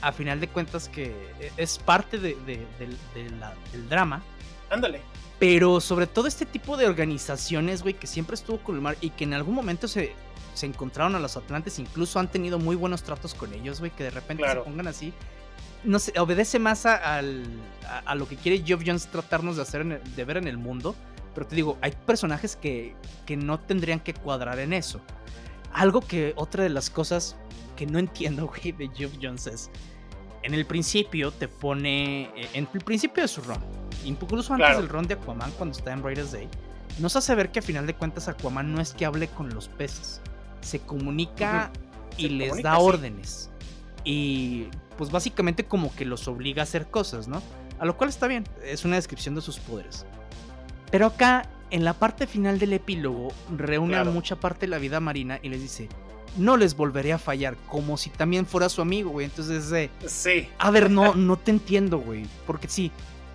a final de cuentas, que e, es parte de, del drama. Ándale. Pero sobre todo este tipo de organizaciones, güey, que siempre estuvo con el mar y que en algún momento se, se encontraron a los Atlantes, incluso han tenido muy buenos tratos con ellos, güey, que de repente se pongan así. No sé, obedece más a, a, lo que quiere Geoff Jones tratarnos de hacer, de ver en el mundo. Pero te digo, hay personajes que, que no tendrían que cuadrar en eso. Algo que otra de las cosas que no entiendo, güey, de Geoff Jones es, en el principio te pone, eh, en el principio de su run, incluso antes del run de Aquaman cuando está en Brightest Day, nos hace ver que a final de cuentas Aquaman no es que hable con los peces, se comunica y les da órdenes. Y pues básicamente como que los obliga a hacer cosas, ¿no? A lo cual está bien, es una descripción de sus poderes. Pero acá, en la parte final del epílogo, reúne a mucha parte de la vida marina y les dice, no les volveré a fallar, como si también fuera su amigo, güey. Entonces, de, sí. A ver, no, no te entiendo, güey. Porque sí,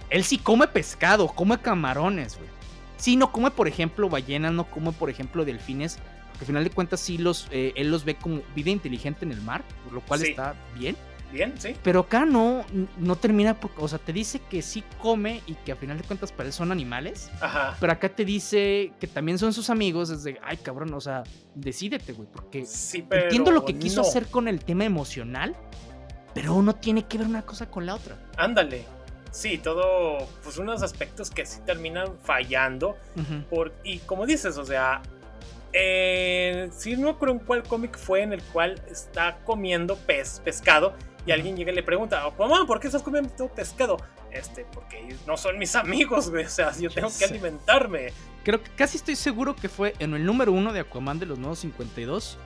él sí come pescado, come camarones, güey. Sí, no come, por ejemplo, ballenas, no come, por ejemplo, delfines, al final de cuentas sí los, eh, él los ve como vida inteligente en el mar, por lo cual está bien. Bien, sí. Pero acá no, no termina, o sea, te dice que sí come y que a final de cuentas para él son animales. Ajá. Pero acá te dice que también son sus amigos, es de, ay cabrón, o sea, decídete, güey, porque sí, entiendo lo que quiso hacer con el tema emocional, pero uno tiene que ver una cosa con la otra. Ándale. Sí, todo, pues unos aspectos que sí terminan fallando. por, y como dices, o sea, eh, sí, no creo en cuál cómic fue en el cual está comiendo pez, pescado y alguien llega y le pregunta, mamá, ¿por qué estás comiendo pescado? Este, porque no son mis amigos, güey. O sea, yo tengo que alimentarme. Creo que casi estoy seguro que fue en el número uno de Aquaman de los nuevos 52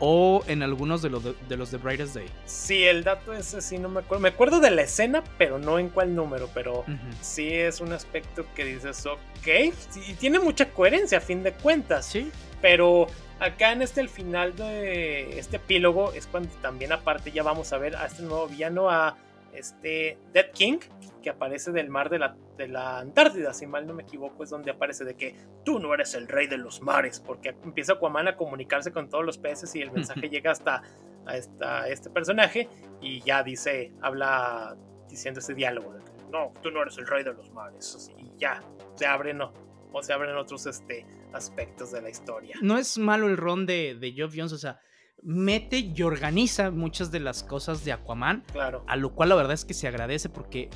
o en algunos de los de, los de Brightest Day. Sí, el dato ese sí no me acuerdo. Me acuerdo de la escena, pero no en cuál número. Pero sí es un aspecto que dices, ok. Y tiene mucha coherencia a fin de cuentas. Sí. Pero acá en este el final de este epílogo es cuando también aparte ya vamos a ver a este nuevo villano, a este Dead King, que aparece del mar de la, de la Antártida, si mal no me equivoco, es donde aparece de que tú no eres el rey de los mares, porque empieza Aquaman a comunicarse con todos los peces y el mensaje llega hasta a este personaje y ya dice, habla diciendo ese diálogo de que no, tú no eres el rey de los mares, y ya, se abre, no, o se abren otros este, aspectos de la historia. No es malo el ron de, de Geoff Jones, o sea, mete y organiza muchas de las cosas de Aquaman. Claro. A lo cual la verdad es que se agradece porque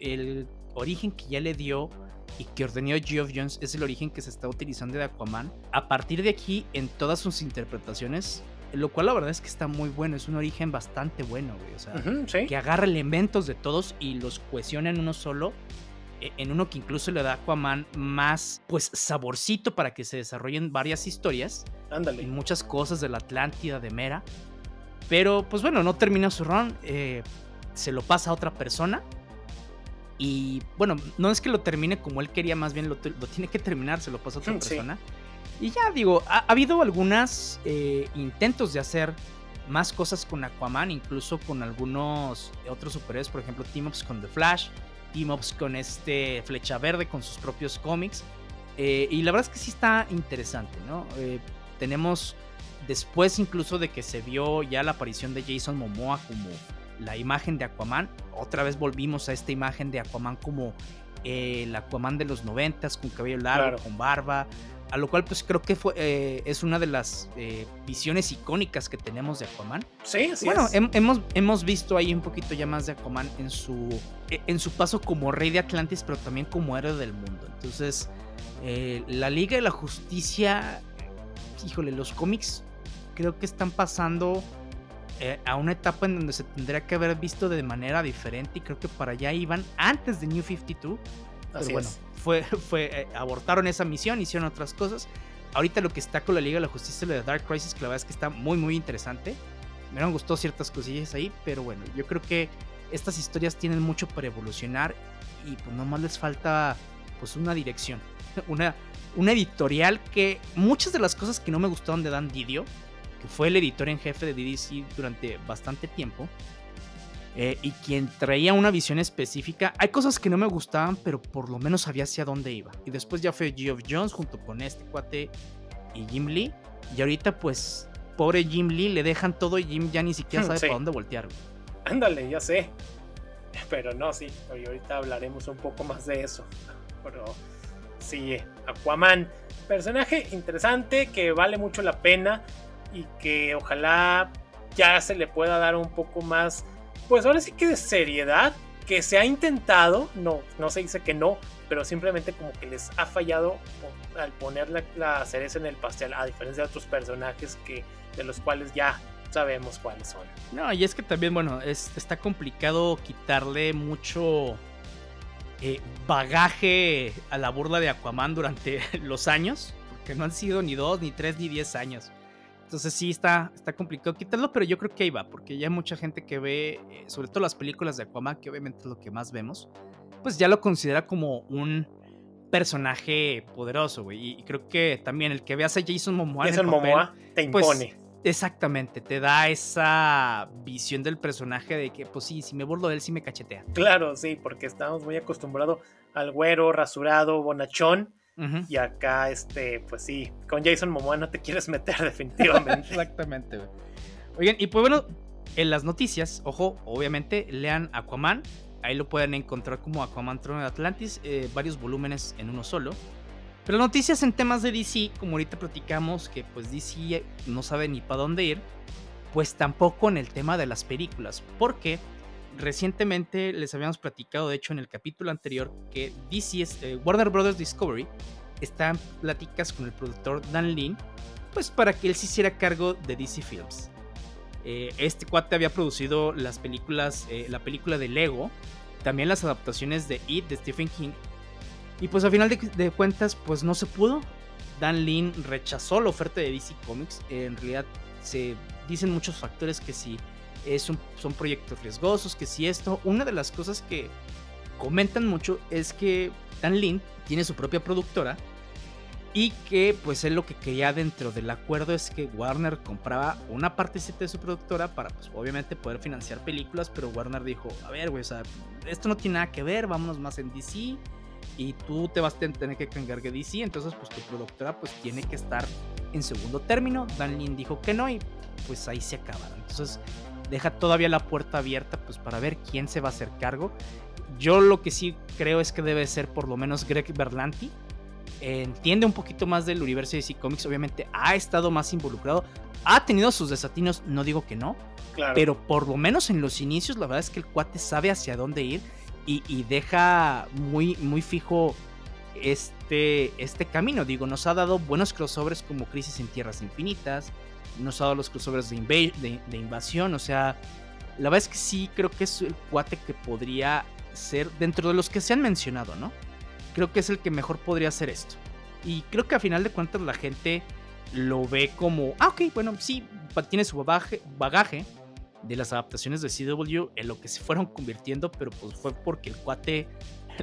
el origen que ya le dio y que ordenó Geoff Jones es el origen que se está utilizando de Aquaman. A partir de aquí, en todas sus interpretaciones, lo cual la verdad es que está muy bueno, es un origen bastante bueno, güey. O sea, que agarra elementos de todos y los cohesiona en uno solo. E, en uno que incluso le da a Aquaman más, pues, saborcito para que se desarrollen varias historias. Ándale. Y muchas cosas de la Atlántida, de Mera. Pero, pues bueno, no termina su run. Eh, se lo pasa a otra persona. Y bueno, no es que lo termine como él quería, más bien lo, tiene que terminar, se lo pasa a otra persona. Y ya digo, ha, habido algunos eh, intentos de hacer más cosas con Aquaman, incluso con algunos otros superhéroes, por ejemplo, team-ups con The Flash, team-ups con este Flecha Verde, con sus propios cómics. Eh, y la verdad es que sí está interesante, ¿no? Eh, tenemos, después incluso de que se vio ya la aparición de Jason Momoa como la imagen de Aquaman, otra vez volvimos a esta imagen de Aquaman como el Aquaman de los noventas, con cabello largo, con barba, a lo cual pues creo que fue, eh, es una de las eh, visiones icónicas que tenemos de Aquaman. Sí, sí. Bueno, hemos, hemos visto ahí un poquito ya más de Aquaman en su, e, en su paso como rey de Atlantis, pero también como héroe del mundo. Entonces, eh, la Liga de la Justicia, híjole, los cómics creo que están pasando a una etapa en donde se tendría que haber visto de manera diferente y creo que para allá iban antes de New 52. Pero bueno, fue, eh, abortaron esa misión, hicieron otras cosas. Ahorita lo que está con la Liga de la Justicia de Dark Crisis, que la verdad es que está muy, muy interesante. Me han gustado ciertas cosillas ahí, pero bueno, yo creo que estas historias tienen mucho para evolucionar y pues nomás les falta pues una dirección, una, una editorial que muchas de las cosas que no me gustaron de Dan Didio, que fue el editor en jefe de DDC durante bastante tiempo, eh, y quien traía una visión específica. Hay cosas que no me gustaban, pero por lo menos sabía hacia dónde iba. Y después ya fue Geoff Jones junto con este cuate y Jim Lee. Y ahorita, pues, pobre Jim Lee, le dejan todo y Jim ya ni siquiera sabe para dónde voltear. Ándale, ya sé. Pero no, sí, ahorita hablaremos un poco más de eso. Pero sí, Aquaman, personaje interesante que vale mucho la pena y que ojalá ya se le pueda dar un poco más pues ahora sí que de seriedad, que se ha intentado, no, no se dice que no, pero simplemente como que les ha fallado al poner la, cereza en el pastel, a diferencia de otros personajes que, de los cuales ya sabemos cuáles son. No, y es que también, bueno, es, está complicado quitarle mucho eh, bagaje a la burla de Aquaman durante los años, porque no han sido ni dos, ni tres, ni diez años. Entonces sí está, está complicado quitarlo, pero yo creo que ahí va, porque ya hay mucha gente que ve, eh, sobre todo las películas de Aquaman, que obviamente es lo que más vemos, pues ya lo considera como un personaje poderoso, güey. Y, creo que también el que veas a Jason Momoa. Jason Momoa te pues, impone. exactamente, te da esa visión del personaje de que, pues sí, si me burlo de él, sí me cachetea. Claro, sí, porque estamos muy acostumbrados al güero, rasurado, bonachón y acá, este, pues sí, con Jason Momoa no te quieres meter definitivamente. Exactamente, Oigan, y pues bueno, en las noticias, ojo, obviamente, lean Aquaman. Ahí lo pueden encontrar como Aquaman Trono de Atlantis, eh, varios volúmenes en uno solo. Pero noticias en temas de DC, como ahorita platicamos, que pues DC no sabe ni para dónde ir, pues tampoco en el tema de las películas. Porque recientemente les habíamos platicado, de hecho, en el capítulo anterior, que DC, eh, Warner Brothers Discovery, está en pláticas con el productor Dan Lin, pues para que él se hiciera cargo de DC Films. Eh, este cuate había producido las películas, eh, la película de Lego, también las adaptaciones de It de Stephen King. Y pues al final de, de cuentas, pues no se pudo. Dan Lin rechazó la oferta de DC Comics. en realidad se dicen muchos factores que si son proyectos riesgosos, que si esto, una de las cosas que comentan mucho es que Dan Lin tiene su propia productora y que pues él lo que quería dentro del acuerdo es que Warner compraba una parte de su productora para pues obviamente poder financiar películas, pero Warner dijo, a ver, güey, o sea, esto no tiene nada que ver, vámonos más en DC y tú te vas a tener que encargar de DC, entonces pues tu productora pues tiene que estar en segundo término. Dan Lin dijo que no y pues ahí se acabaron. Entonces deja todavía la puerta abierta pues para ver quién se va a hacer cargo. Yo lo que sí creo es que debe ser por lo menos Greg Berlanti, entiende un poquito más del universo de DC Comics, obviamente ha estado más involucrado, ha tenido sus desatinos, no digo que no, pero por lo menos en los inicios la verdad es que el cuate sabe hacia dónde ir y, deja muy, muy fijo este, este camino. Digo, nos ha dado buenos crossovers como Crisis en Tierras Infinitas, nos ha dado los crossovers de, invasión, o sea, la verdad es que sí creo que es el cuate que podría ser dentro de los que se han mencionado, ¿no? Creo que es el que mejor podría hacer esto. Y creo que a final de cuentas la gente lo ve como, ah, ok, bueno, sí, tiene su bagaje, bagaje de las adaptaciones de CW en lo que se fueron convirtiendo, pero pues fue porque el cuate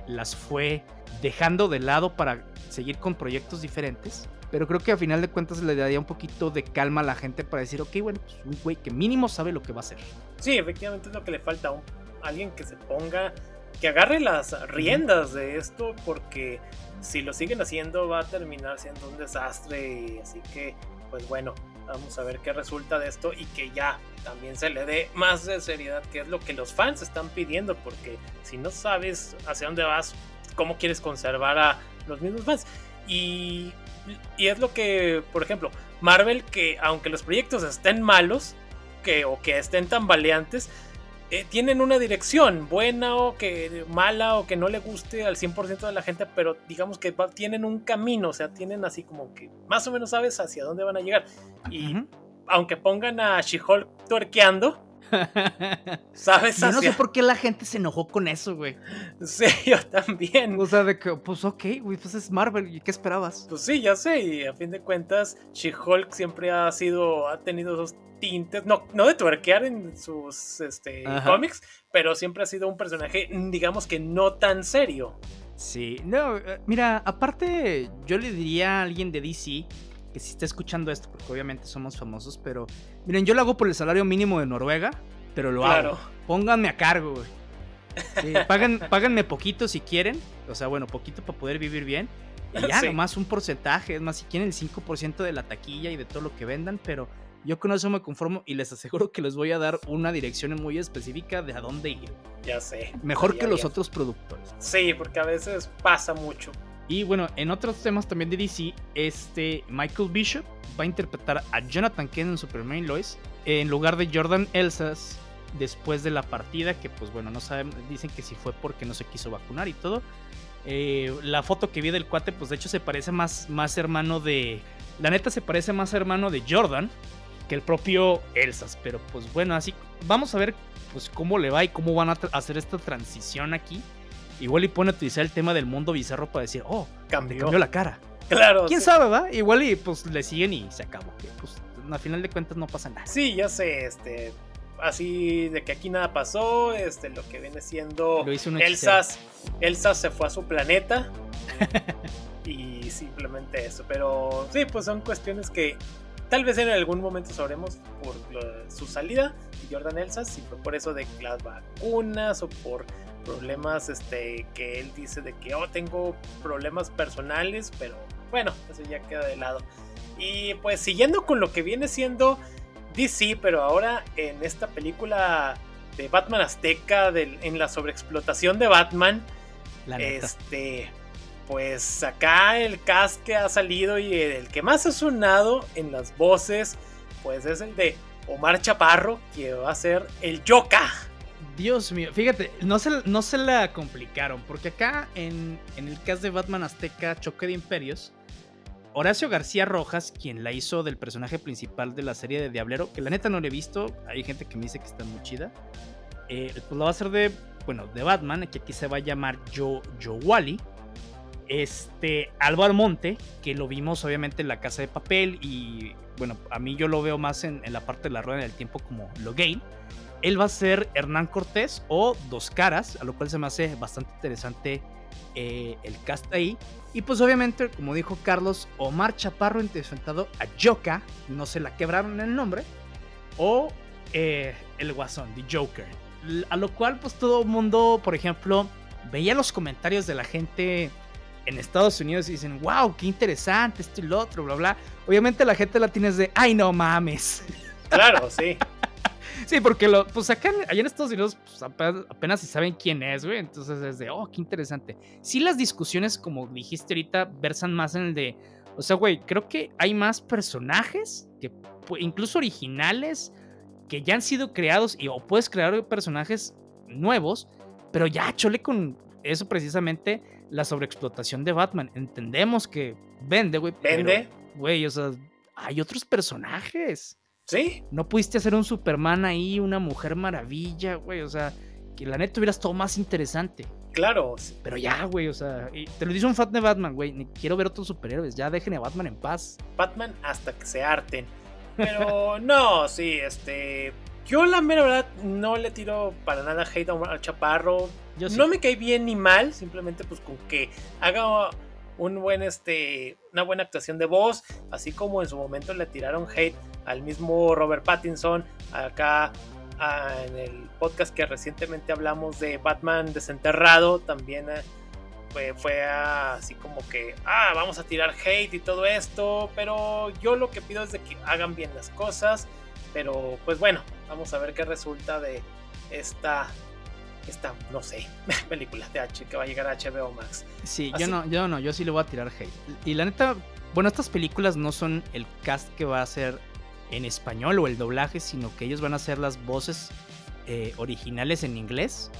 las fue dejando de lado para seguir con proyectos diferentes. Pero creo que a final de cuentas le daría un poquito de calma a la gente para decir, ok, bueno, pues un güey que mínimo sabe lo que va a hacer. Sí, efectivamente es lo que le falta a alguien que se ponga, que agarre las riendas de esto, porque si lo siguen haciendo va a terminar siendo un desastre. Así que, pues bueno, vamos a ver qué resulta de esto y que ya también se le dé más de seriedad, que es lo que los fans están pidiendo, porque si no sabes hacia dónde vas, ¿cómo quieres conservar a los mismos fans? Y, y es lo que, por ejemplo, Marvel, que aunque los proyectos estén malos, que, o que estén tan tambaleantes, eh, tienen una dirección buena o que mala o que no le guste al 100% de la gente, pero digamos que tienen un camino, o sea, tienen así como que más o menos sabes hacia dónde van a llegar. Y aunque pongan a She-Hulk tuerqueando, ¿Sabes? Yo no sé por qué la gente se enojó con eso, güey. Sí, yo también. O sea, de que, pues ok, güey, pues es Marvel, ¿y qué esperabas? Pues sí, ya sé, y a fin de cuentas, She-Hulk siempre ha sido, ha tenido esos tintes, no, no de tuerquear en sus este, cómics, pero siempre ha sido un personaje, digamos que no tan serio. Sí, no, eh, mira, aparte, yo le diría a alguien de DC que si está escuchando esto, porque obviamente somos famosos, pero miren, yo lo hago por el salario mínimo de Noruega, pero lo hago. Pónganme a cargo, güey. Sí, páganme poquito si quieren, o sea, bueno, poquito para poder vivir bien. Y ya, nomás un porcentaje, es más, si quieren el 5% de la taquilla y de todo lo que vendan, pero yo con eso me conformo y les aseguro que les voy a dar una dirección muy específica de a dónde ir. Ya sé. Mejor que los otros productores. Sí, porque a veces pasa mucho. Y bueno, en otros temas también de DC, este Michael Bishop va a interpretar a Jonathan Kent en Superman Lois en lugar de Jordan Elsas después de la partida, que pues bueno, no saben, dicen que si fue porque no se quiso vacunar y todo. Eh, la foto que vi del cuate, pues de hecho se parece más, más hermano de... La neta se parece más hermano de Jordan que el propio Elsas, pero pues bueno, así vamos a ver pues cómo le va y cómo van a hacer esta transición aquí. Igual y pone a utilizar el tema del mundo bizarro para decir, oh, cambió, la cara. Claro. ¿Quién sabe, va? Igual y pues le siguen y se acabó. Pues al final de cuentas no pasa nada. Sí, ya sé, este. Así de que aquí nada pasó, este, lo que viene siendo Elsa, Elsa se fue a su planeta y simplemente eso. Pero sí, pues son cuestiones que tal vez en algún momento sabremos por su salida y Jordan Elsa, si fue por eso de las vacunas o por problemas este, que él dice de que oh, tengo problemas personales, pero bueno, eso ya queda de lado. Y pues siguiendo con lo que viene siendo DC, pero ahora en esta película de Batman Azteca, en la sobreexplotación de Batman, este, pues acá el cast que ha salido y el que más ha sonado en las voces, pues es el de Omar Chaparro, que va a ser el Joker Dios mío, fíjate, no se, no se la complicaron, porque acá en, el cast de Batman Azteca Choque de Imperios, Horacio García Rojas, quien la hizo del personaje principal de la serie de Diablero, que la neta no le he visto, hay gente que me dice que está muy chida, eh, pues la va a hacer de, bueno, de Batman, que aquí se va a llamar Joe, Joe Wally. Este, Álvaro Monte, que lo vimos obviamente en la casa de papel y bueno, a mí yo lo veo más en, en la parte de la rueda del tiempo como Logain él va a ser Hernán Cortés o Dos Caras, a lo cual se me hace bastante interesante eh, el cast ahí. Y pues obviamente, como dijo Carlos, Omar Chaparro enfrentado a Joka, no se la quebraron el nombre, o eh, el Guasón, The Joker. A lo cual pues todo el mundo, por ejemplo, veía los comentarios de la gente en Estados Unidos y dicen, wow, qué interesante, esto y lo otro, bla, bla. Obviamente la gente latina es de, ay, no mames. Claro, sí. Sí, porque lo, pues acá allá en Estados Unidos pues, apenas, si saben quién es, güey. Entonces es de, oh, qué interesante. Sí, las discusiones, como dijiste ahorita, versan más en el de, o sea, güey, creo que hay más personajes, que incluso originales, que ya han sido creados, y o puedes crear personajes nuevos, pero ya chole con eso precisamente, la sobreexplotación de Batman. Entendemos que vende, güey. Vende. Güey, o sea, hay otros personajes. Sí. No pudiste hacer un Superman ahí, una Mujer Maravilla, güey. O sea, que la neta hubieras todo más interesante. Claro. Pero ya, güey, o sea, te lo dice un fan de Batman, güey. Quiero ver otros superhéroes. Ya dejen a Batman en paz. Batman hasta que se harten. Pero no, sí, este. Yo la mera verdad no le tiro para nada hate al chaparro. No me cae bien ni mal, simplemente pues con que haga un buen este una buena actuación de voz, así como en su momento le tiraron hate al mismo Robert Pattinson acá en el podcast que recientemente hablamos de Batman desenterrado también eh, fue, así como que ah vamos a tirar hate y todo esto pero yo lo que pido es de que hagan bien las cosas pero pues bueno vamos a ver qué resulta de esta esta, no sé, película de H que va a llegar a HBO Max. Sí, yo no, yo no, yo sí le voy a tirar hate. Y la neta, bueno, estas películas no son el cast que va a ser en español o el doblaje, sino que ellos van a hacer las voces eh, originales en inglés.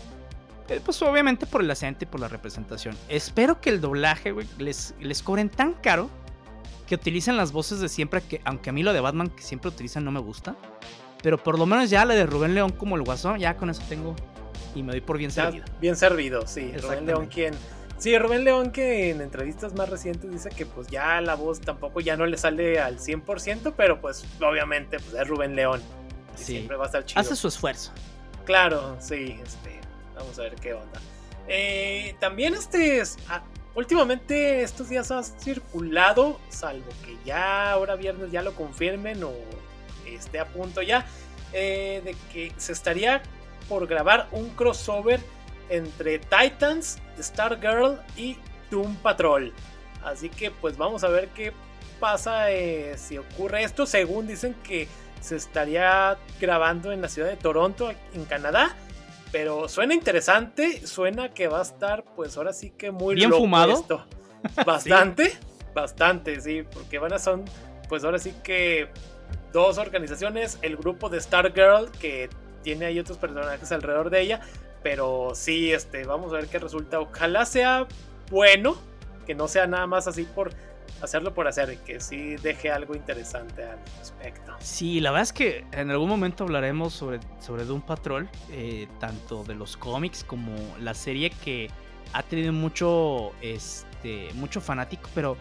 Eh, pues obviamente por el acento y por la representación. Espero que el doblaje, güey, les, les cobren tan caro que utilicen las voces de siempre, que aunque a mí lo de Batman que siempre utilizan no me gusta. Pero por lo menos ya la de Rubén León como el guasón, ya con eso tengo y me doy por bien servido. Bien servido, sí. Rubén León quien... Sí, Rubén León que en entrevistas más recientes dice que pues ya la voz tampoco ya no le sale al 100%, pero pues obviamente pues es Rubén León. Siempre va a estar chido. Hace su esfuerzo. Claro, sí, este, vamos a ver qué onda. Eh, también este, ah, últimamente estos días ha circulado, salvo que ya ahora viernes ya lo confirmen o esté a punto ya, eh, de que se estaría por grabar un crossover entre Titans, Stargirl y Doom Patrol. Así que pues vamos a ver qué pasa eh, si ocurre esto. Según dicen que se estaría grabando en la ciudad de Toronto, en Canadá. Pero suena interesante, suena que va a estar pues ahora sí que muy bien fumado. Esto. Bastante, bastante, sí, porque van a son pues ahora sí que dos organizaciones, el grupo de Stargirl que tiene ahí otros personajes alrededor de ella. Pero sí, este, vamos a ver qué resulta. Ojalá sea bueno, que no sea nada más así por hacerlo por hacer, que sí deje algo interesante al respecto. Sí, la verdad es que en algún momento hablaremos sobre, sobre Doom Patrol, eh, tanto de los cómics como la serie que ha tenido mucho, este, mucho fanático, pero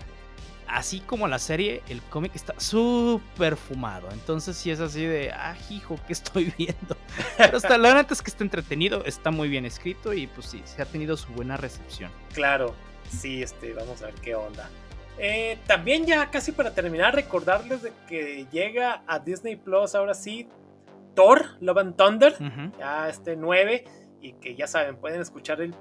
así como la serie, el cómic está súper fumado. Entonces sí es así de, ah, hijo, ¿qué estoy viendo? Pero hasta la neta es que está entretenido, está muy bien escrito y pues sí, se ha tenido su buena recepción. Claro, sí, este, vamos a ver qué onda. Eh, también ya casi para terminar, recordarles de que llega a Disney Plus ahora sí Thor, Love and Thunder, ya este 9, y que ya saben, pueden escuchar el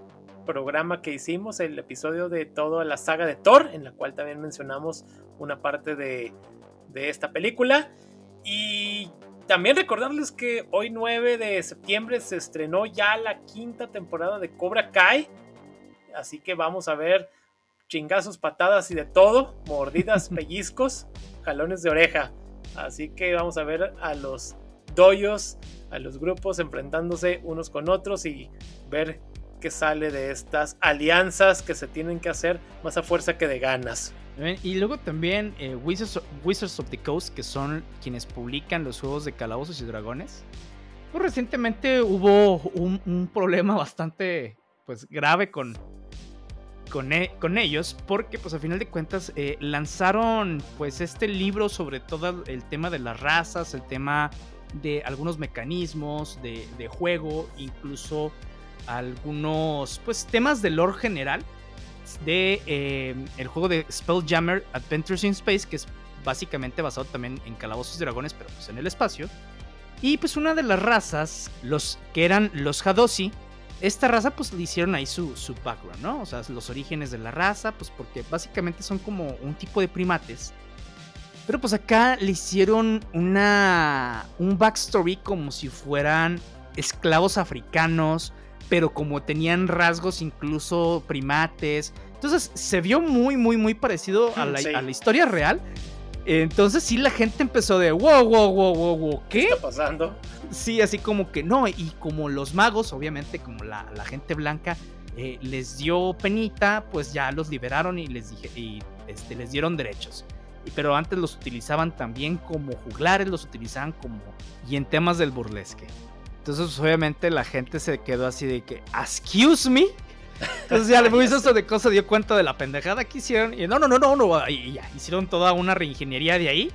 programa que hicimos, el episodio de toda la saga de Thor, en la cual también mencionamos una parte de, de esta película. Y también recordarles que hoy 9 de septiembre se estrenó ya la quinta temporada de Cobra Kai. Así que vamos a ver chingazos, patadas y de todo, mordidas, pellizcos, jalones de oreja. Así que vamos a ver a los doyos, a los grupos enfrentándose unos con otros y ver que sale de estas alianzas que se tienen que hacer más a fuerza que de ganas. Y luego también eh, Wizards, of, the Coast, que son quienes publican los juegos de Calabozos y Dragones. Pues recientemente hubo un, problema bastante pues, grave con, con, e, con, ellos, porque pues a final de cuentas eh, lanzaron pues este libro sobre todo el tema de las razas, el tema de algunos mecanismos de juego, incluso algunos pues temas de lore general de eh, el juego de Spelljammer Adventures in Space que es básicamente basado también en calabozos y dragones pero pues en el espacio y pues una de las razas los que eran los Hadosi esta raza pues le hicieron ahí su, su background, ¿no? O sea, los orígenes de la raza, pues porque básicamente son como un tipo de primates Pero pues acá le hicieron una un backstory como si fueran esclavos africanos, pero como tenían rasgos incluso primates. Entonces se vio muy, muy, muy parecido a la, a la historia real. Entonces sí la gente empezó de wow, wow, wow, wow, wow, ¿qué? ¿Qué está pasando? Sí, así como que no, y como los magos, obviamente, como la, la gente blanca eh, les dio penita, pues ya los liberaron y les dije, y este, les dieron derechos. Pero antes los utilizaban también como juglares, los utilizaban como y en temas del burlesque. Entonces, obviamente la gente se quedó así de que, excuse me. Entonces ya hizo eso de cosa, dio cuenta de la pendejada que hicieron. Y no, no, no, no, no. Y ya, hicieron toda una reingeniería de ahí.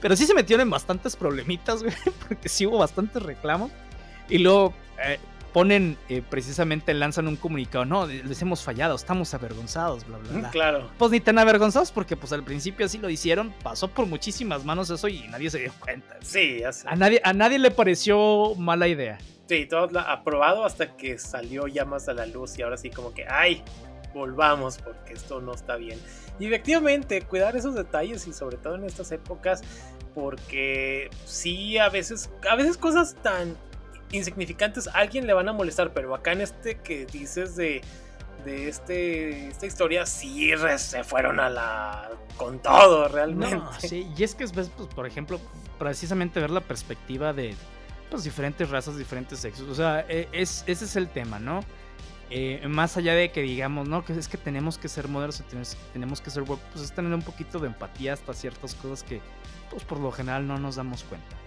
Pero sí se metieron en bastantes problemitas, güey. Porque sí hubo bastantes reclamos. Y luego eh, ponen, eh, precisamente lanzan un comunicado. No, les hemos fallado, estamos avergonzados, bla, bla, bla. Claro. Pues ni tan avergonzados porque pues al principio así lo hicieron. Pasó por muchísimas manos eso y nadie se dio cuenta. Sí, ya sé. A nadie, a nadie le pareció mala idea. Sí, todo aprobado hasta que salió ya más a la luz y ahora sí como que, ay, volvamos porque esto no está bien. Y efectivamente, cuidar esos detalles y sobre todo en estas épocas porque sí, a veces, a veces cosas tan insignificantes a alguien le van a molestar, pero acá en este que dices de, de este, esta historia sí se fueron a la con todo realmente. No, sí, y es que es, pues, por ejemplo, precisamente ver la perspectiva de pues, diferentes razas, diferentes sexos. O sea, e, es, ese es el tema, ¿no? Eh, más allá de que digamos, no, que es que tenemos que ser modernos, tenemos que ser pues es tener un poquito de empatía hasta ciertas cosas que, pues por lo general no nos damos cuenta.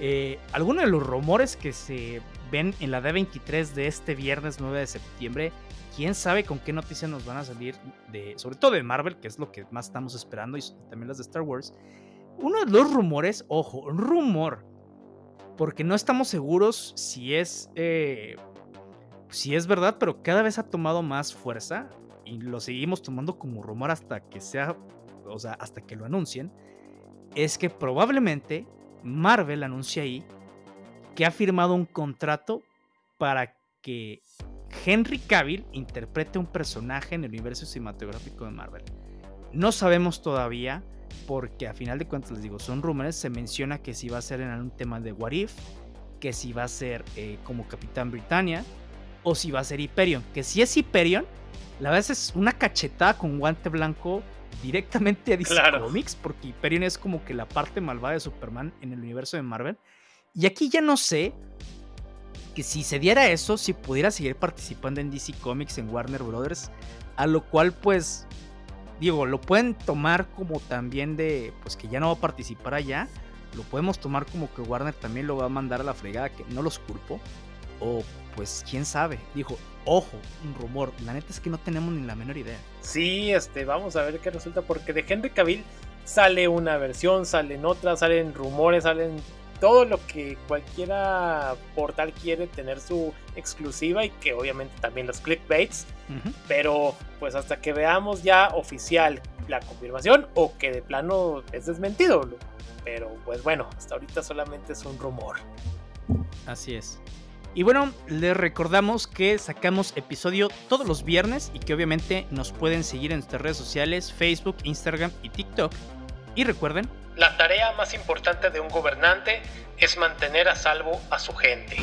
Eh, algunos de los rumores que se ven en la D23 de este viernes 9 de septiembre, quién sabe con qué noticias nos van a salir, sobre todo de Marvel, que es lo que más estamos esperando, y también las de Star Wars. Uno de los rumores, ojo, rumor, porque no estamos seguros si es, eh, si es verdad, pero cada vez ha tomado más fuerza y lo seguimos tomando como rumor hasta que sea, o sea, hasta que lo anuncien, es que probablemente Marvel anuncia ahí que ha firmado un contrato para que Henry Cavill interprete un personaje en el universo cinematográfico de Marvel. No sabemos todavía porque a final de cuentas les digo, son rumores, se menciona que si va a ser en algún tema de What If, que si va a ser eh, como Capitán Britannia, o si va a ser Hyperion, que si es Hyperion, la verdad es una cachetada con guante blanco directamente a DC Comics, porque Hyperion es como que la parte malvada de Superman en el universo de Marvel. Y aquí ya no sé que si se diera eso, si pudiera seguir participando en DC Comics, en Warner Brothers, a lo cual pues digo, lo pueden tomar como también de, pues que ya no va a participar allá, lo podemos tomar como que Warner también lo va a mandar a la fregada, que no los culpo, o pues quién sabe, dijo, ojo, un rumor, la neta es que no tenemos ni la menor idea. Sí, este, vamos a ver qué resulta, porque de Henry Cavill sale una versión, salen otras, salen rumores, salen todo lo que cualquiera portal quiere tener su exclusiva y que obviamente también los clickbaits. Pero pues hasta que veamos ya oficial la confirmación o que de plano es desmentido. Pero pues bueno, hasta ahorita solamente es un rumor. Así es. Y bueno, les recordamos que sacamos episodio todos los viernes y que obviamente nos pueden seguir en nuestras redes sociales, Facebook, Instagram y TikTok. Y recuerden la tarea más importante de un gobernante es mantener a salvo a su gente.